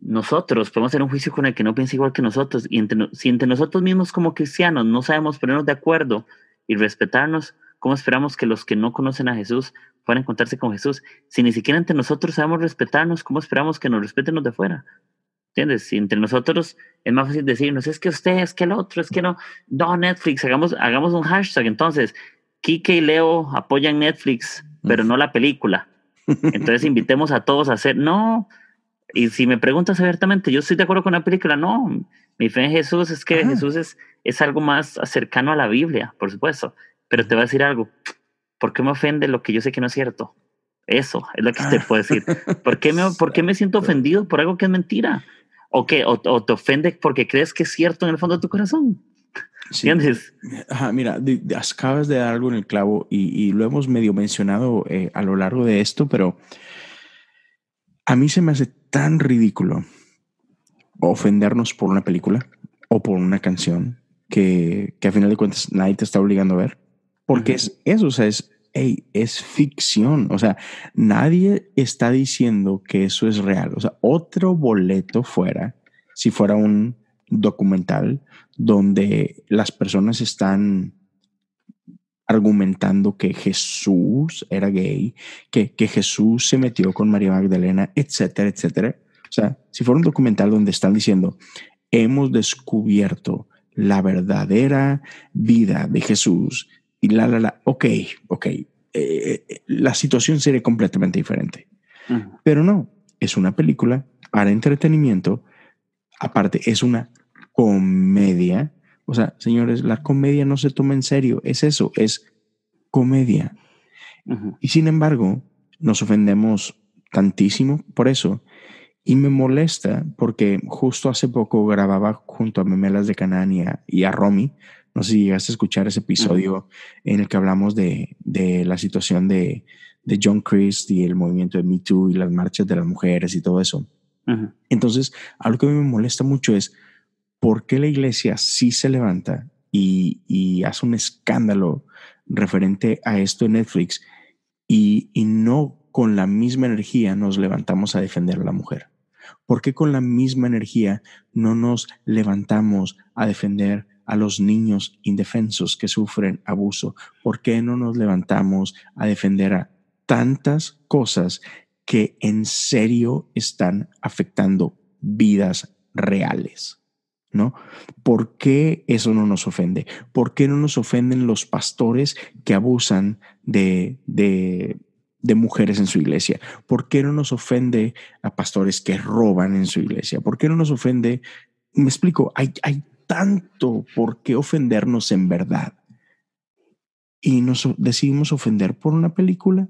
Speaker 3: nosotros podemos hacer un juicio con el que no piensa igual que nosotros. Y entre, si entre nosotros mismos como cristianos no sabemos ponernos de acuerdo y respetarnos, ¿cómo esperamos que los que no conocen a Jesús puedan encontrarse con Jesús? Si ni siquiera entre nosotros sabemos respetarnos, ¿cómo esperamos que nos respeten los de fuera? ¿Entiendes? Si entre nosotros es más fácil decirnos, es que usted, es que el otro, es que no, no, Netflix, hagamos, hagamos un hashtag. Entonces, Kike y Leo apoyan Netflix, pero no la película. Entonces invitemos a todos a hacer, no, y si me preguntas abiertamente, yo estoy de acuerdo con la película, no. Mi fe en Jesús es que Jesús es, es algo más cercano a la Biblia, por supuesto. Pero te voy a decir algo. ¿Por qué me ofende lo que yo sé que no es cierto? Eso es lo que te puedo decir. ¿Por qué, me, ¿Por qué me siento ofendido por algo que es mentira? ¿O qué? O, te ofende porque crees que es cierto en el fondo de tu corazón? ¿Entiendes?
Speaker 2: mira, acabas de dar algo en el clavo y, y lo hemos medio mencionado eh, a lo largo de esto, pero a mí se me hace tan ridículo ofendernos por una película o por una canción que, que a final de cuentas nadie te está obligando a ver. Porque es eso, o sea, es, es ficción. O sea, nadie está diciendo que eso es real. O sea, otro boleto fuera, si fuera un documental donde las personas están argumentando que Jesús era gay, que, que Jesús se metió con María Magdalena, etcétera, etcétera. O sea, si fuera un documental donde están diciendo, hemos descubierto la verdadera vida de Jesús y la, la, la, ok, ok, eh, eh, la situación sería completamente diferente. Pero no, es una película para entretenimiento, aparte es una comedia o sea, señores, la comedia no se toma en serio, es eso, es comedia. Y sin embargo, nos ofendemos tantísimo por eso. Y me molesta porque justo hace poco grababa junto a Memelas de Canania y a Romy. No sé si llegaste a escuchar ese episodio en el que hablamos de, de la situación de, de, John Christ y el movimiento de Me Too y las marchas de las mujeres y todo eso. Entonces, algo que me molesta mucho es ¿por qué la iglesia sí se levanta y, hace un escándalo referente a esto en Netflix y, no con la misma energía nos levantamos a defender a la mujer? ¿Por qué con la misma energía no nos levantamos a defender a los niños indefensos que sufren abuso? ¿Por qué no nos levantamos a defender a tantas cosas que en serio están afectando vidas reales? ¿No? ¿Por qué eso no nos ofende? ¿Por qué no nos ofenden los pastores que abusan de, de, mujeres en su iglesia? ¿Por qué no nos ofende a pastores que roban en su iglesia? ¿Por qué no nos ofende? Me explico, hay, hay tanto por qué ofendernos en verdad. Y nos decidimos ofender por una película.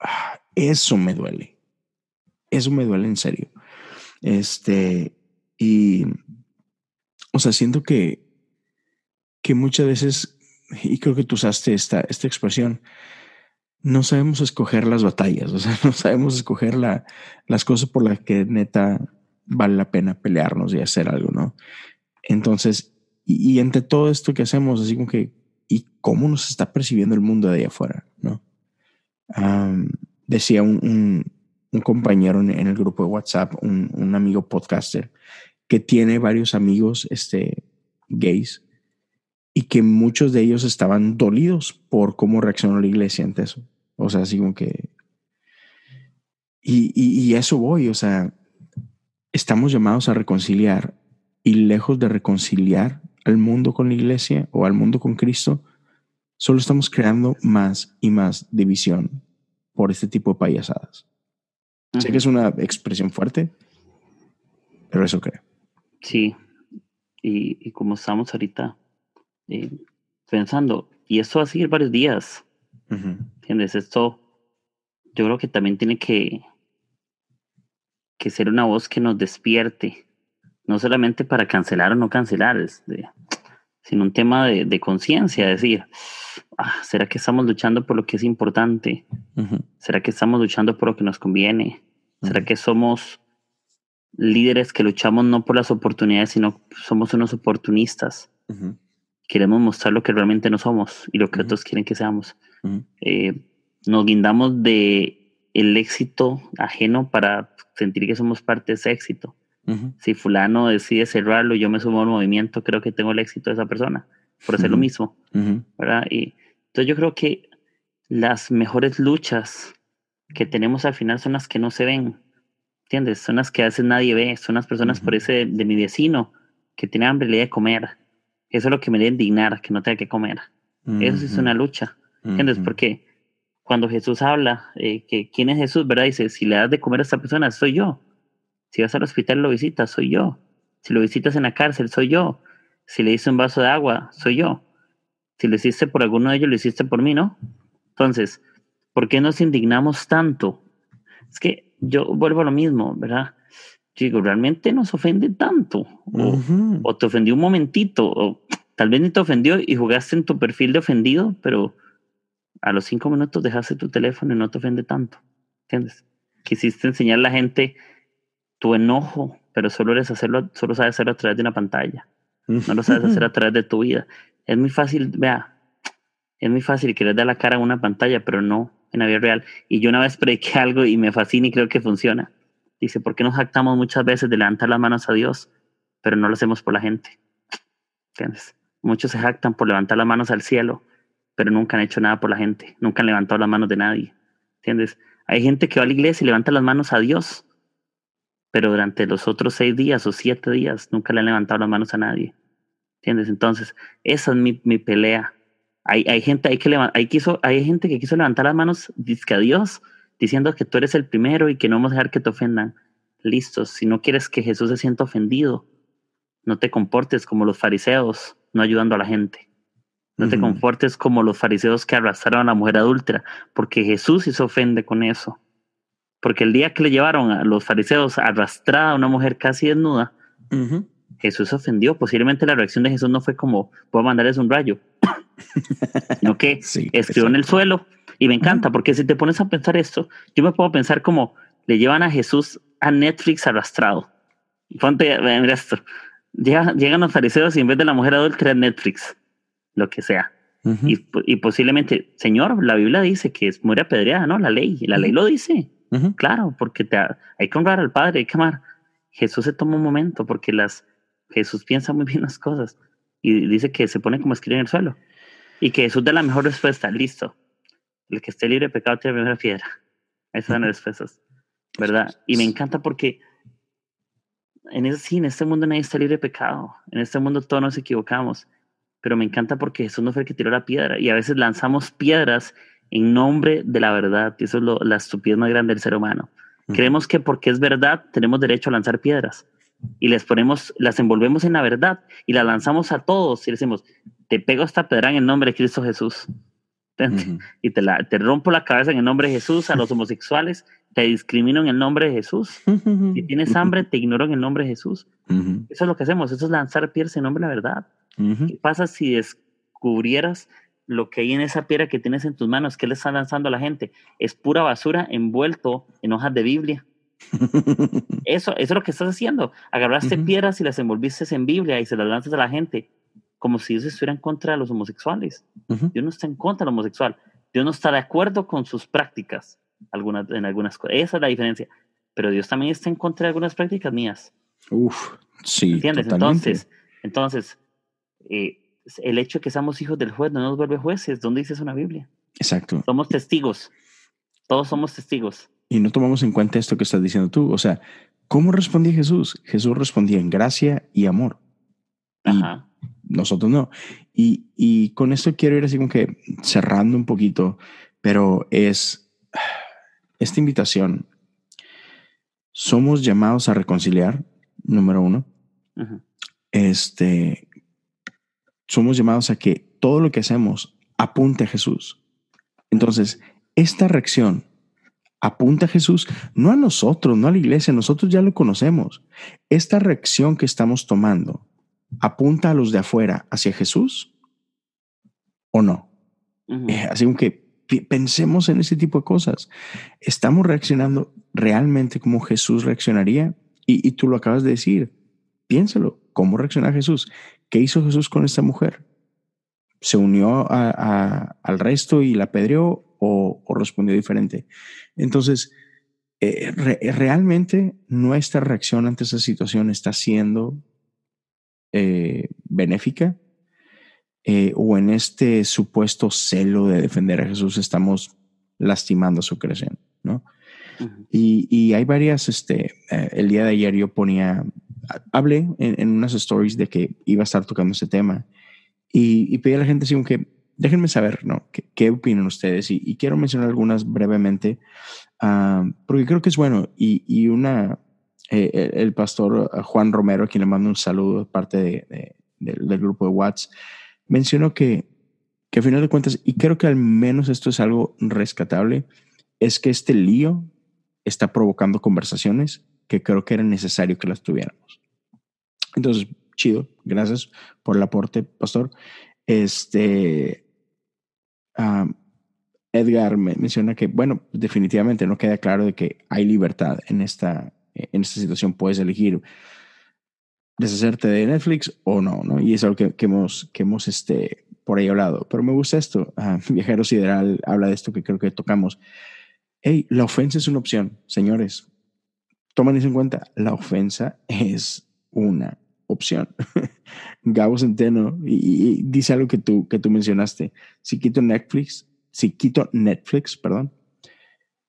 Speaker 2: Ah, eso me duele. Eso me duele en serio. Este, y, o sea, siento que, que muchas veces, y creo que tú usaste esta, esta expresión, no sabemos escoger las batallas, o sea, no sabemos escoger la, las cosas por las que neta vale la pena pelearnos y hacer algo, ¿no? Entonces, y, entre todo esto que hacemos, así como que, ¿y cómo nos está percibiendo el mundo de ahí afuera, ¿no? decía un compañero en, el grupo de WhatsApp, un, amigo podcaster, que tiene varios amigos este, gays y que muchos de ellos estaban dolidos por cómo reaccionó la iglesia ante eso. O sea, así como que... Y, y, eso voy, o sea, estamos llamados a reconciliar y lejos de reconciliar al mundo con la iglesia o al mundo con Cristo, solo estamos creando más y más división por este tipo de payasadas. Sé que es una expresión fuerte, pero eso creo.
Speaker 3: Sí, y, como estamos ahorita eh, pensando, y esto va a seguir varios días, ¿entiendes? Esto yo creo que también tiene que, que ser una voz que nos despierte, no solamente para cancelar o no cancelar, sino un tema de, de conciencia, decir, ah, ¿será que estamos luchando por lo que es importante? ¿Será que estamos luchando por lo que nos conviene? ¿Será que somos líderes que luchamos no por las oportunidades, sino somos unos oportunistas? Queremos mostrar lo que realmente no somos y lo que otros quieren que seamos. Eh, nos guindamos de el éxito ajeno para sentir que somos parte de ese éxito. Si fulano decide cerrarlo y yo me sumo al movimiento, creo que tengo el éxito de esa persona por hacer lo mismo. ¿verdad? Y entonces yo creo que las mejores luchas que tenemos al final son las que no se ven. ¿Entiendes? Son las que a veces nadie ve. Son las personas por ese de, mi vecino que tiene hambre y le de comer. Eso es lo que me debe indignar, que no tenga que comer. Eso sí es una lucha. ¿Entiendes? Porque cuando Jesús habla, eh, que quién es Jesús, ¿verdad? Dice, si le das de comer a esta persona, soy yo. Si vas al hospital lo visitas, soy yo. Si lo visitas en la cárcel, soy yo. Si le hice un vaso de agua, soy yo. Si lo hiciste por alguno de ellos, lo hiciste por mí, ¿no? Entonces, ¿por qué nos indignamos tanto? Es que yo vuelvo a lo mismo, ¿verdad? Digo, realmente nos ofende tanto. O, o te ofendió un momentito, o tal vez ni te ofendió y jugaste en tu perfil de ofendido, pero a los cinco minutos dejaste tu teléfono y no te ofende tanto. ¿Entiendes? Quisiste enseñar a la gente tu enojo, pero solo eres hacerlo, solo sabes hacerlo a través de una pantalla. No lo sabes hacer a través de tu vida. Es muy fácil, vea, es muy fácil querer dar la cara a una pantalla, pero no en la vida real. Y yo una vez prediqué algo y me fascina y creo que funciona. Dice, ¿por qué nos jactamos muchas veces de levantar las manos a Dios, pero no lo hacemos por la gente? ¿Entiendes? Muchos se jactan por levantar las manos al cielo, pero nunca han hecho nada por la gente, nunca han levantado las manos de nadie. ¿Entiendes? Hay gente que va a la iglesia y levanta las manos a Dios, pero durante los otros seis días o siete días nunca le han levantado las manos a nadie. ¿Entiendes? Entonces, esa es mi, mi pelea. Hay, hay, gente, hay, que hay, quiso, hay gente que quiso levantar las manos que a Dios, diciendo que tú eres el primero y que no vamos a dejar que te ofendan. Listos, si no quieres que Jesús se sienta ofendido, no te comportes como los fariseos, no ayudando a la gente. No te confortes como los fariseos que arrastraron a la mujer adúltera, porque Jesús se ofende con eso. Porque el día que le llevaron a los fariseos arrastrada a una mujer casi desnuda, Jesús ofendió. Posiblemente la reacción de Jesús no fue como, voy a mandarles un rayo, sino que escribió en el suelo. Y me encanta, porque si te pones a pensar esto, yo me puedo pensar como le llevan a Jesús a Netflix arrastrado. Ponte, mira esto. llegan los fariseos y en vez de la mujer adúltera, Netflix lo que sea. y, y, posiblemente, Señor, la Biblia dice que es muere apedreada, ¿no? La ley, la ley lo dice. Claro, porque te, hay que honrar al Padre, hay que amar. Jesús se toma un momento porque las, Jesús piensa muy bien las cosas y dice que se pone como escribir en el suelo y que Jesús da la mejor respuesta. Listo. El que esté libre de pecado tiene la primera piedra. Esas son las respuestas, ¿verdad? Y me encanta porque en ese, sí, en este mundo nadie está libre de pecado. En este mundo todos nos equivocamos pero me encanta porque Jesús no fue el que tiró la piedra y a veces lanzamos piedras en nombre de la verdad y eso es lo, la estupidez más grande del ser humano. Creemos que porque es verdad tenemos derecho a lanzar piedras y les ponemos, las envolvemos en la verdad y las lanzamos a todos y decimos, te pego esta piedra en el nombre de Cristo Jesús. Y te, la, te rompo la cabeza en el nombre de Jesús a los homosexuales, te discrimino en el nombre de Jesús. Si tienes hambre, te ignoro en el nombre de Jesús. Eso es lo que hacemos, eso es lanzar piedras en nombre de la verdad. ¿Qué pasa si descubrieras lo que hay en esa piedra que tienes en tus manos? ¿Qué le está lanzando a la gente? Es pura basura envuelto en hojas de Biblia. eso, eso es lo que estás haciendo. Agarraste piedras y las envolviste en Biblia y se las lanzas a la gente, como si Dios estuviera en contra de los homosexuales. Dios no está en contra del homosexual. Dios no está de acuerdo con sus prácticas algunas, en algunas cosas. Esa es la diferencia. Pero Dios también está en contra de algunas prácticas mías.
Speaker 2: Uf, sí.
Speaker 3: ¿Entiendes? Entonces, entonces eh, el hecho de que seamos hijos del juez no nos vuelve jueces. ¿Dónde dice eso en la Biblia?
Speaker 2: Exacto.
Speaker 3: Somos testigos. Todos somos testigos.
Speaker 2: Y no tomamos en cuenta esto que estás diciendo tú. O sea, ¿cómo respondía Jesús? Jesús respondía en gracia y amor. Ajá. nosotros no. Y, y con esto quiero ir así como que cerrando un poquito, pero es esta invitación. Somos llamados a reconciliar, número uno. Este, somos llamados a que todo lo que hacemos apunte a Jesús. Entonces, esta reacción apunta a Jesús, no a nosotros, no a la iglesia, nosotros ya lo conocemos. Esta reacción que estamos tomando apunta a los de afuera hacia Jesús o no. Eh, así que pensemos en ese tipo de cosas. ¿Estamos reaccionando realmente como Jesús reaccionaría? Y, tú lo acabas de decir. Piénsalo, ¿cómo reacciona Jesús? ¿Qué hizo Jesús con esta mujer? ¿Se unió al resto y la apedreó o, respondió diferente? Entonces, eh, realmente nuestra reacción ante esa situación está siendo eh, benéfica eh, o en este supuesto celo de defender a Jesús estamos lastimando su creación, ¿no? y, hay varias, este, el día de ayer yo ponía, hablé en, unas stories de que iba a estar tocando ese tema y, pedí a la gente así que déjenme saber, ¿no? ¿Qué, opinan ustedes? Y, quiero mencionar algunas brevemente, ah, porque creo que es bueno. Y, una, eh, el, pastor Juan Romero, a quien le mando un saludo, parte de, del grupo de Watts, mencionó que, que a final de cuentas, y creo que al menos esto es algo rescatable, es que este lío está provocando conversaciones que creo que era necesario que las tuviéramos. Entonces, chido, gracias por el aporte, pastor. Este, Edgar me menciona que, bueno, definitivamente no queda claro de que hay libertad en esta, en esta situación. Puedes elegir deshacerte de Netflix o no, ¿no? Y es algo que, hemos, que hemos este, por ahí hablado. Pero me gusta esto. Uh, Viajero Sideral habla de esto que creo que tocamos. Hey, la ofensa es una opción, señores. Tomen eso en cuenta. La ofensa es una opción. Gabo Centeno y, y, dice algo que tú, que tú mencionaste. Si quito Netflix, si quito Netflix, perdón,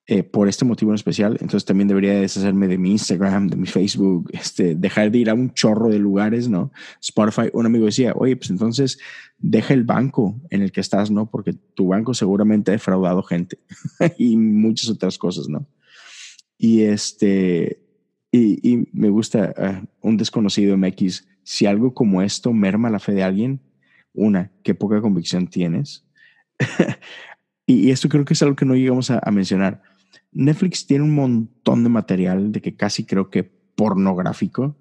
Speaker 2: eh, por este motivo en especial. Entonces también debería deshacerme de mi Instagram, de mi Facebook, este, dejar de ir a un chorro de lugares, ¿no? Spotify, un amigo decía, oye, pues entonces deja el banco en el que estás, ¿no? Porque tu banco seguramente ha defraudado gente y muchas otras cosas, ¿no? Y este, y, y me gusta uh, un desconocido MX, si algo como esto merma la fe de alguien, una, qué poca convicción tienes. y, esto creo que es algo que no llegamos a, a mencionar Netflix tiene un montón de material de que casi creo que pornográfico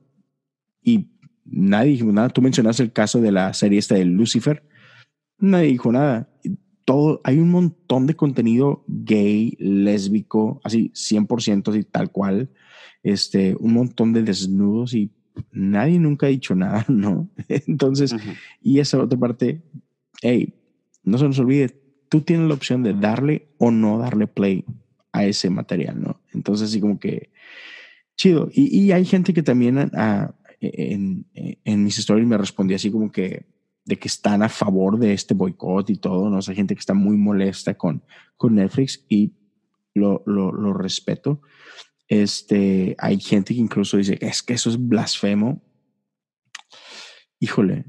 Speaker 2: y nadie dijo nada. Tú mencionaste el caso de la serie esta de Lucifer. Nadie dijo nada. Todo, hay un montón de contenido gay, lésbico, así 100% así tal cual. Este, un montón de desnudos y nadie nunca ha dicho nada, ¿no? Entonces, y esa otra parte, hey, no se nos olvide, tú tienes la opción de darle o no darle play a ese material, ¿no? Entonces, así como que chido. Y, hay gente que también ah, en, en, mis stories me respondió así como que de que están a favor de este boicot y todo, ¿no? O sea, gente que está muy molesta con, con Netflix y lo, lo, lo respeto. Este, hay gente que incluso dice, es que eso es blasfemo. Híjole,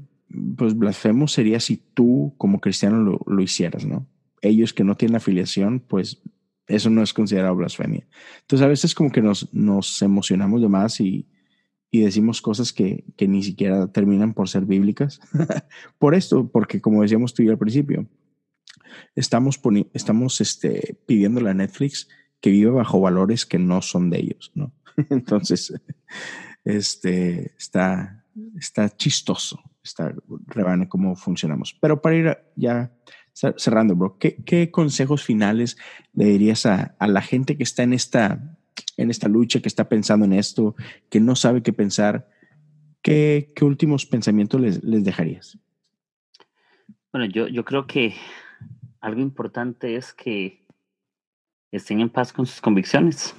Speaker 2: pues blasfemo sería si tú como cristiano lo, lo hicieras, ¿no? Ellos que no tienen afiliación, pues eso no es considerado blasfemia. Entonces a veces como que nos, nos emocionamos de más y, y decimos cosas que, que, ni siquiera terminan por ser bíblicas. por esto, porque como decíamos tú y al principio, estamos, estamos este, a Netflix que viva bajo valores que no son de ellos, ¿no? Entonces, este, está, está chistoso, está rebane cómo funcionamos. Pero para ir ya cerrando, bro, ¿qué, consejos finales le dirías a, la gente que está en esta, en esta lucha, que está pensando en esto, que no sabe qué pensar? ¿Qué, últimos pensamientos les, les, dejarías?
Speaker 3: Bueno, yo, yo creo que algo importante es que estén en paz con sus convicciones,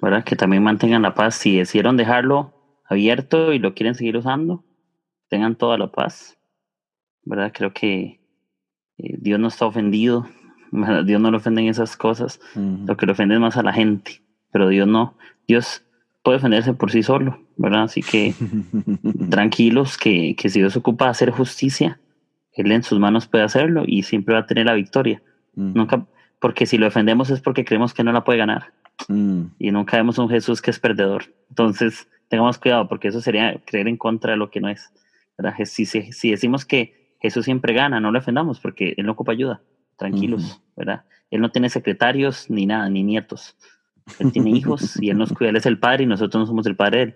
Speaker 3: ¿verdad? Que también mantengan la paz. Si decidieron dejarlo abierto y lo quieren seguir usando, tengan toda la paz, ¿verdad? Creo que eh, Dios no está ofendido, Dios no le ofenden esas cosas, lo que le ofende es más a la gente, pero Dios no, Dios puede ofenderse por sí solo, ¿verdad? Así que tranquilos que, que, si Dios ocupa de hacer justicia, Él en sus manos puede hacerlo y siempre va a tener la victoria. Nunca, porque si lo defendemos es porque creemos que no la puede ganar. Y nunca vemos un Jesús que es perdedor. Entonces, tengamos cuidado porque eso sería creer en contra de lo que no es. ¿verdad? Si, si, si decimos que Jesús siempre gana, no le ofendamos porque Él no ocupa ayuda. Tranquilos, ¿verdad? Él no tiene secretarios ni nada, ni nietos. Él tiene hijos y él nos cuida, él es el padre y nosotros no somos el padre de él.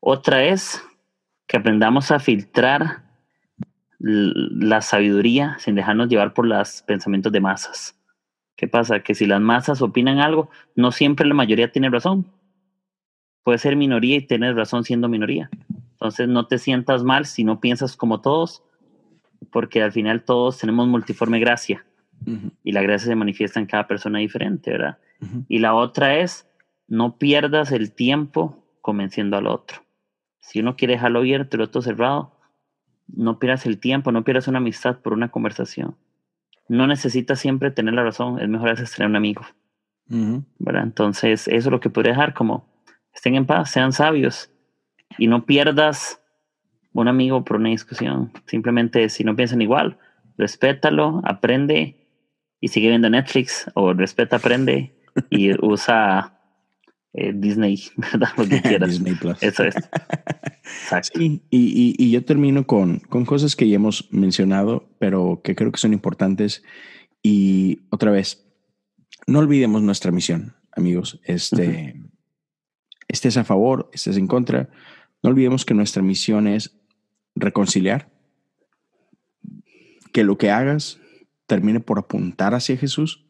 Speaker 3: Otra es que aprendamos a filtrar la sabiduría sin dejarnos llevar por los pensamientos de masas. ¿Qué pasa? Que si las masas opinan algo, no siempre la mayoría tiene razón. Puede ser minoría y tener razón siendo minoría. Entonces no te sientas mal si no piensas como todos, porque al final todos tenemos multiforme gracia y la gracia se manifiesta en cada persona diferente, ¿verdad? Y la otra es, no pierdas el tiempo convenciendo al otro. Si uno quiere dejarlo abierto y el otro cerrado, no pierdas el tiempo, no pierdas una amistad por una conversación. No necesitas siempre tener la razón, es mejor veces tener un amigo. ¿verdad? Entonces, eso es lo que podría dejar como, estén en paz, sean sabios y no pierdas un amigo por una discusión. Simplemente, si no piensan igual, respétalo, aprende y sigue viendo Netflix o respeta, aprende y usa eh, Disney, ¿verdad? Lo que quieras. Disney Plus. Eso es.
Speaker 2: Exacto. y, y, yo termino con, con cosas que ya hemos mencionado, pero que creo que son importantes. Y otra vez, no olvidemos nuestra misión, amigos. Este, estés a favor, estés en contra. No olvidemos que nuestra misión es reconciliar. Que lo que hagas termine por apuntar hacia Jesús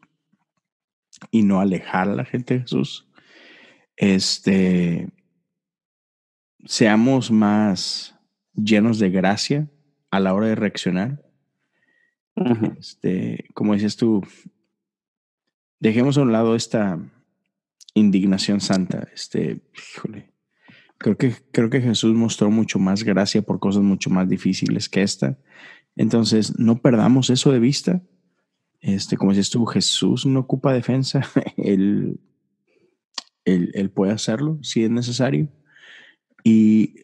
Speaker 2: y no alejar a la gente de Jesús este, seamos más llenos de gracia a la hora de reaccionar. Este, como dices tú, dejemos a un lado esta indignación santa. Este, híjole, creo que, creo que Jesús mostró mucho más gracia por cosas mucho más difíciles que esta. Entonces, no perdamos eso de vista. Este, como dices tú, Jesús no ocupa defensa. Él él, puede hacerlo si es necesario. Y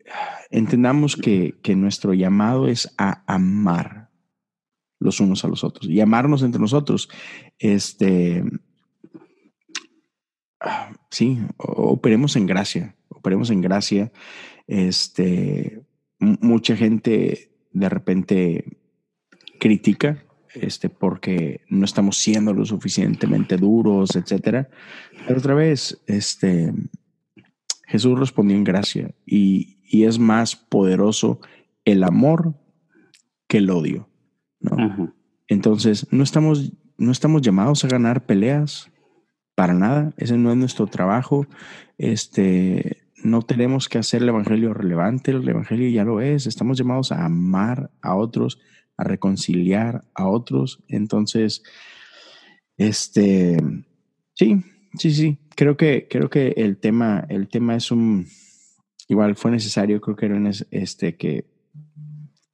Speaker 2: entendamos que, nuestro llamado es a amar los unos a los otros y amarnos entre nosotros. Este, sí, operemos en gracia, operemos en gracia. Este, mucha gente de repente critica este, porque no estamos siendo lo suficientemente duros, etcétera. Pero otra vez, este, Jesús respondió en gracia y, es más poderoso el amor que el odio, ¿no? Entonces, no estamos, no estamos llamados a ganar peleas para nada. Ese no es nuestro trabajo. Este, no tenemos que hacer el evangelio relevante. El evangelio ya lo es. Estamos llamados a amar a otros a reconciliar a otros. Entonces, este, sí, sí, sí, creo que, creo que el tema, el tema es un, igual fue necesario, creo que era este, que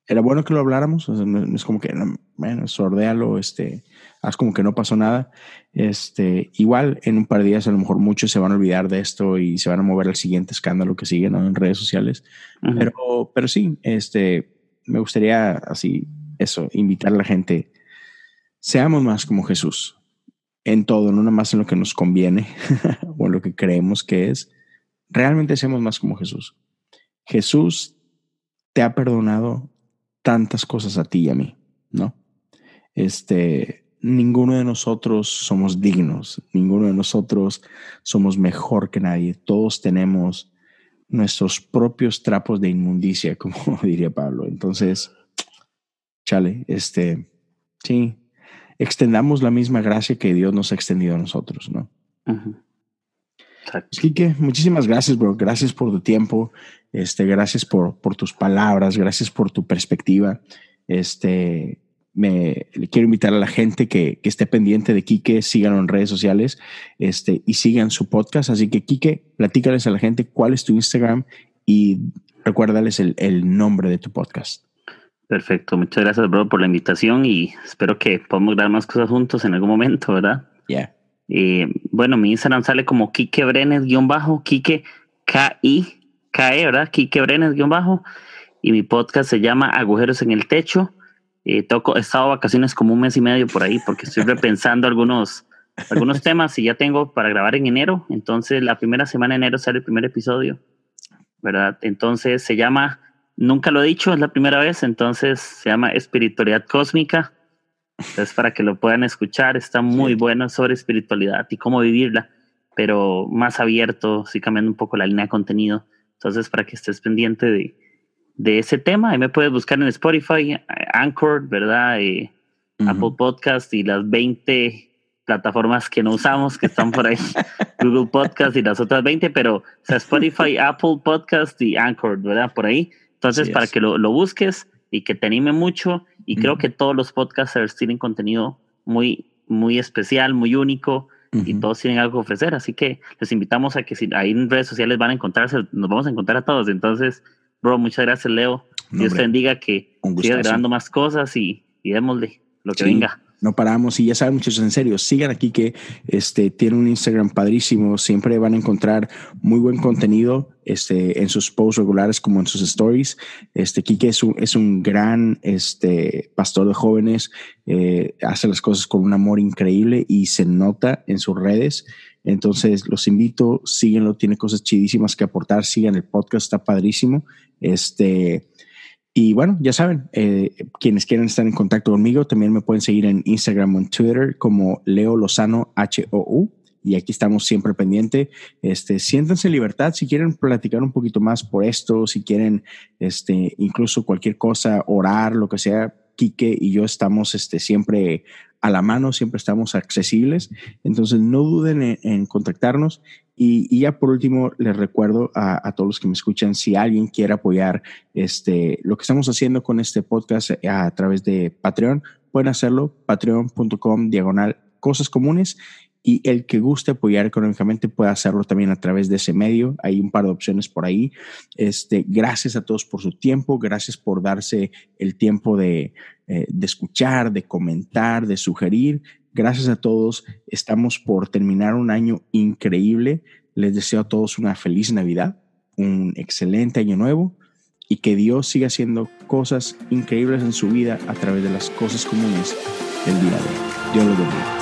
Speaker 2: era bueno que lo habláramos, no, es como que, bueno, sordéalo, este, haz como que no pasó nada. Este, igual en un par de días a lo mejor muchos se van a olvidar de esto y se van a mover al siguiente escándalo que sigue en redes sociales. Pero, pero sí, este, me gustaría así eso, invitar a la gente, seamos más como Jesús en todo, no nada más en lo que nos conviene o en lo que creemos que es, realmente seamos más como Jesús. Jesús te ha perdonado tantas cosas a ti y a mí, ¿no? Este, ninguno de nosotros somos dignos, ninguno de nosotros somos mejor que nadie, todos tenemos nuestros propios trapos de inmundicia, como diría Pablo. Entonces, chale, este, sí, extendamos la misma gracia que Dios nos ha extendido a nosotros, ¿no? Quique, muchísimas gracias, bro. Gracias por tu tiempo. Este, gracias por, por tus palabras. Gracias por tu perspectiva. Este, me le quiero invitar a la gente que, que, esté pendiente de Quique, síganlo en redes sociales este, y sigan su podcast. Así que, Quique, platícales a la gente cuál es tu Instagram y recuérdales el, el nombre de tu podcast.
Speaker 3: Perfecto, muchas gracias, bro, por la invitación y espero que podamos dar más cosas juntos en algún momento, ¿verdad?
Speaker 2: Ya.
Speaker 3: Yeah. bueno, mi Instagram sale como Kike Brenes guion bajo, Kike K-I-K-E, ¿verdad? Kike Brenes guion bajo. Y mi podcast se llama Agujeros en el Techo. Eh, toco, he estado vacaciones como un mes y medio por ahí porque estoy repensando algunos, algunos temas y ya tengo para grabar en enero. Entonces, la primera semana de enero sale el primer episodio, ¿verdad? Entonces, se llama Nunca lo he dicho, es la primera vez, entonces se llama Espiritualidad Cósmica. Entonces, para que lo puedan escuchar, está muy bueno sobre espiritualidad y cómo vivirla, pero más abierto, sí cambiando un poco la línea de contenido. Entonces, para que estés pendiente de, de ese tema, ahí me puedes buscar en Spotify, Anchor, ¿verdad? Eh, Apple Podcast y las 20 plataformas que no usamos, que están por ahí, Google Podcast y las otras 20, pero o sea, Spotify, Apple Podcast y Anchor, ¿verdad? Por ahí. Entonces, para que lo, lo, busques y que te anime mucho, y creo que todos los podcasters tienen contenido muy, muy especial, muy único, y todos tienen algo que ofrecer. Así que les invitamos a que si ahí en redes sociales van a encontrarse, nos vamos a encontrar a todos. Entonces, bro, muchas gracias, Leo. Dios te bendiga que sigas grabando más cosas y, y démosle lo que venga
Speaker 2: no paramos y ya saben muchachos, en serio, sigan aquí que este, tiene un Instagram padrísimo, siempre van a encontrar muy buen contenido este, en sus posts regulares como en sus stories. Este, Kike es un, es un gran este, pastor de jóvenes, eh, hace las cosas con un amor increíble y se nota en sus redes. Entonces los invito, síguenlo, tiene cosas chidísimas que aportar, sigan el podcast, está padrísimo. Este, y bueno, ya saben, eh, quienes quieran estar en contacto conmigo también me pueden seguir en Instagram o en Twitter como Leo Lozano H-O-U. Y aquí estamos siempre pendiente. Este, siéntanse en libertad si quieren platicar un poquito más por esto, si quieren, este, incluso cualquier cosa, orar, lo que sea. Quique y yo estamos este, siempre a la mano, siempre estamos accesibles. Entonces no duden en contactarnos y, ya por último, les recuerdo a, todos los que me escuchan, si alguien quiere apoyar este, lo que estamos haciendo con este podcast a, través de Patreon, pueden hacerlo, patreon.com diagonal cosas comunes. Y el que guste apoyar económicamente puede hacerlo también a través de ese medio. Hay un par de opciones por ahí. Este, gracias a todos por su tiempo. Gracias por darse el tiempo de, eh, de escuchar, de comentar, de sugerir. Gracias a todos. Estamos por terminar un año increíble. Les deseo a todos una feliz Navidad, un excelente año nuevo y que Dios siga haciendo cosas increíbles en su vida a través de las cosas comunes del día de hoy. Dios lo bendiga.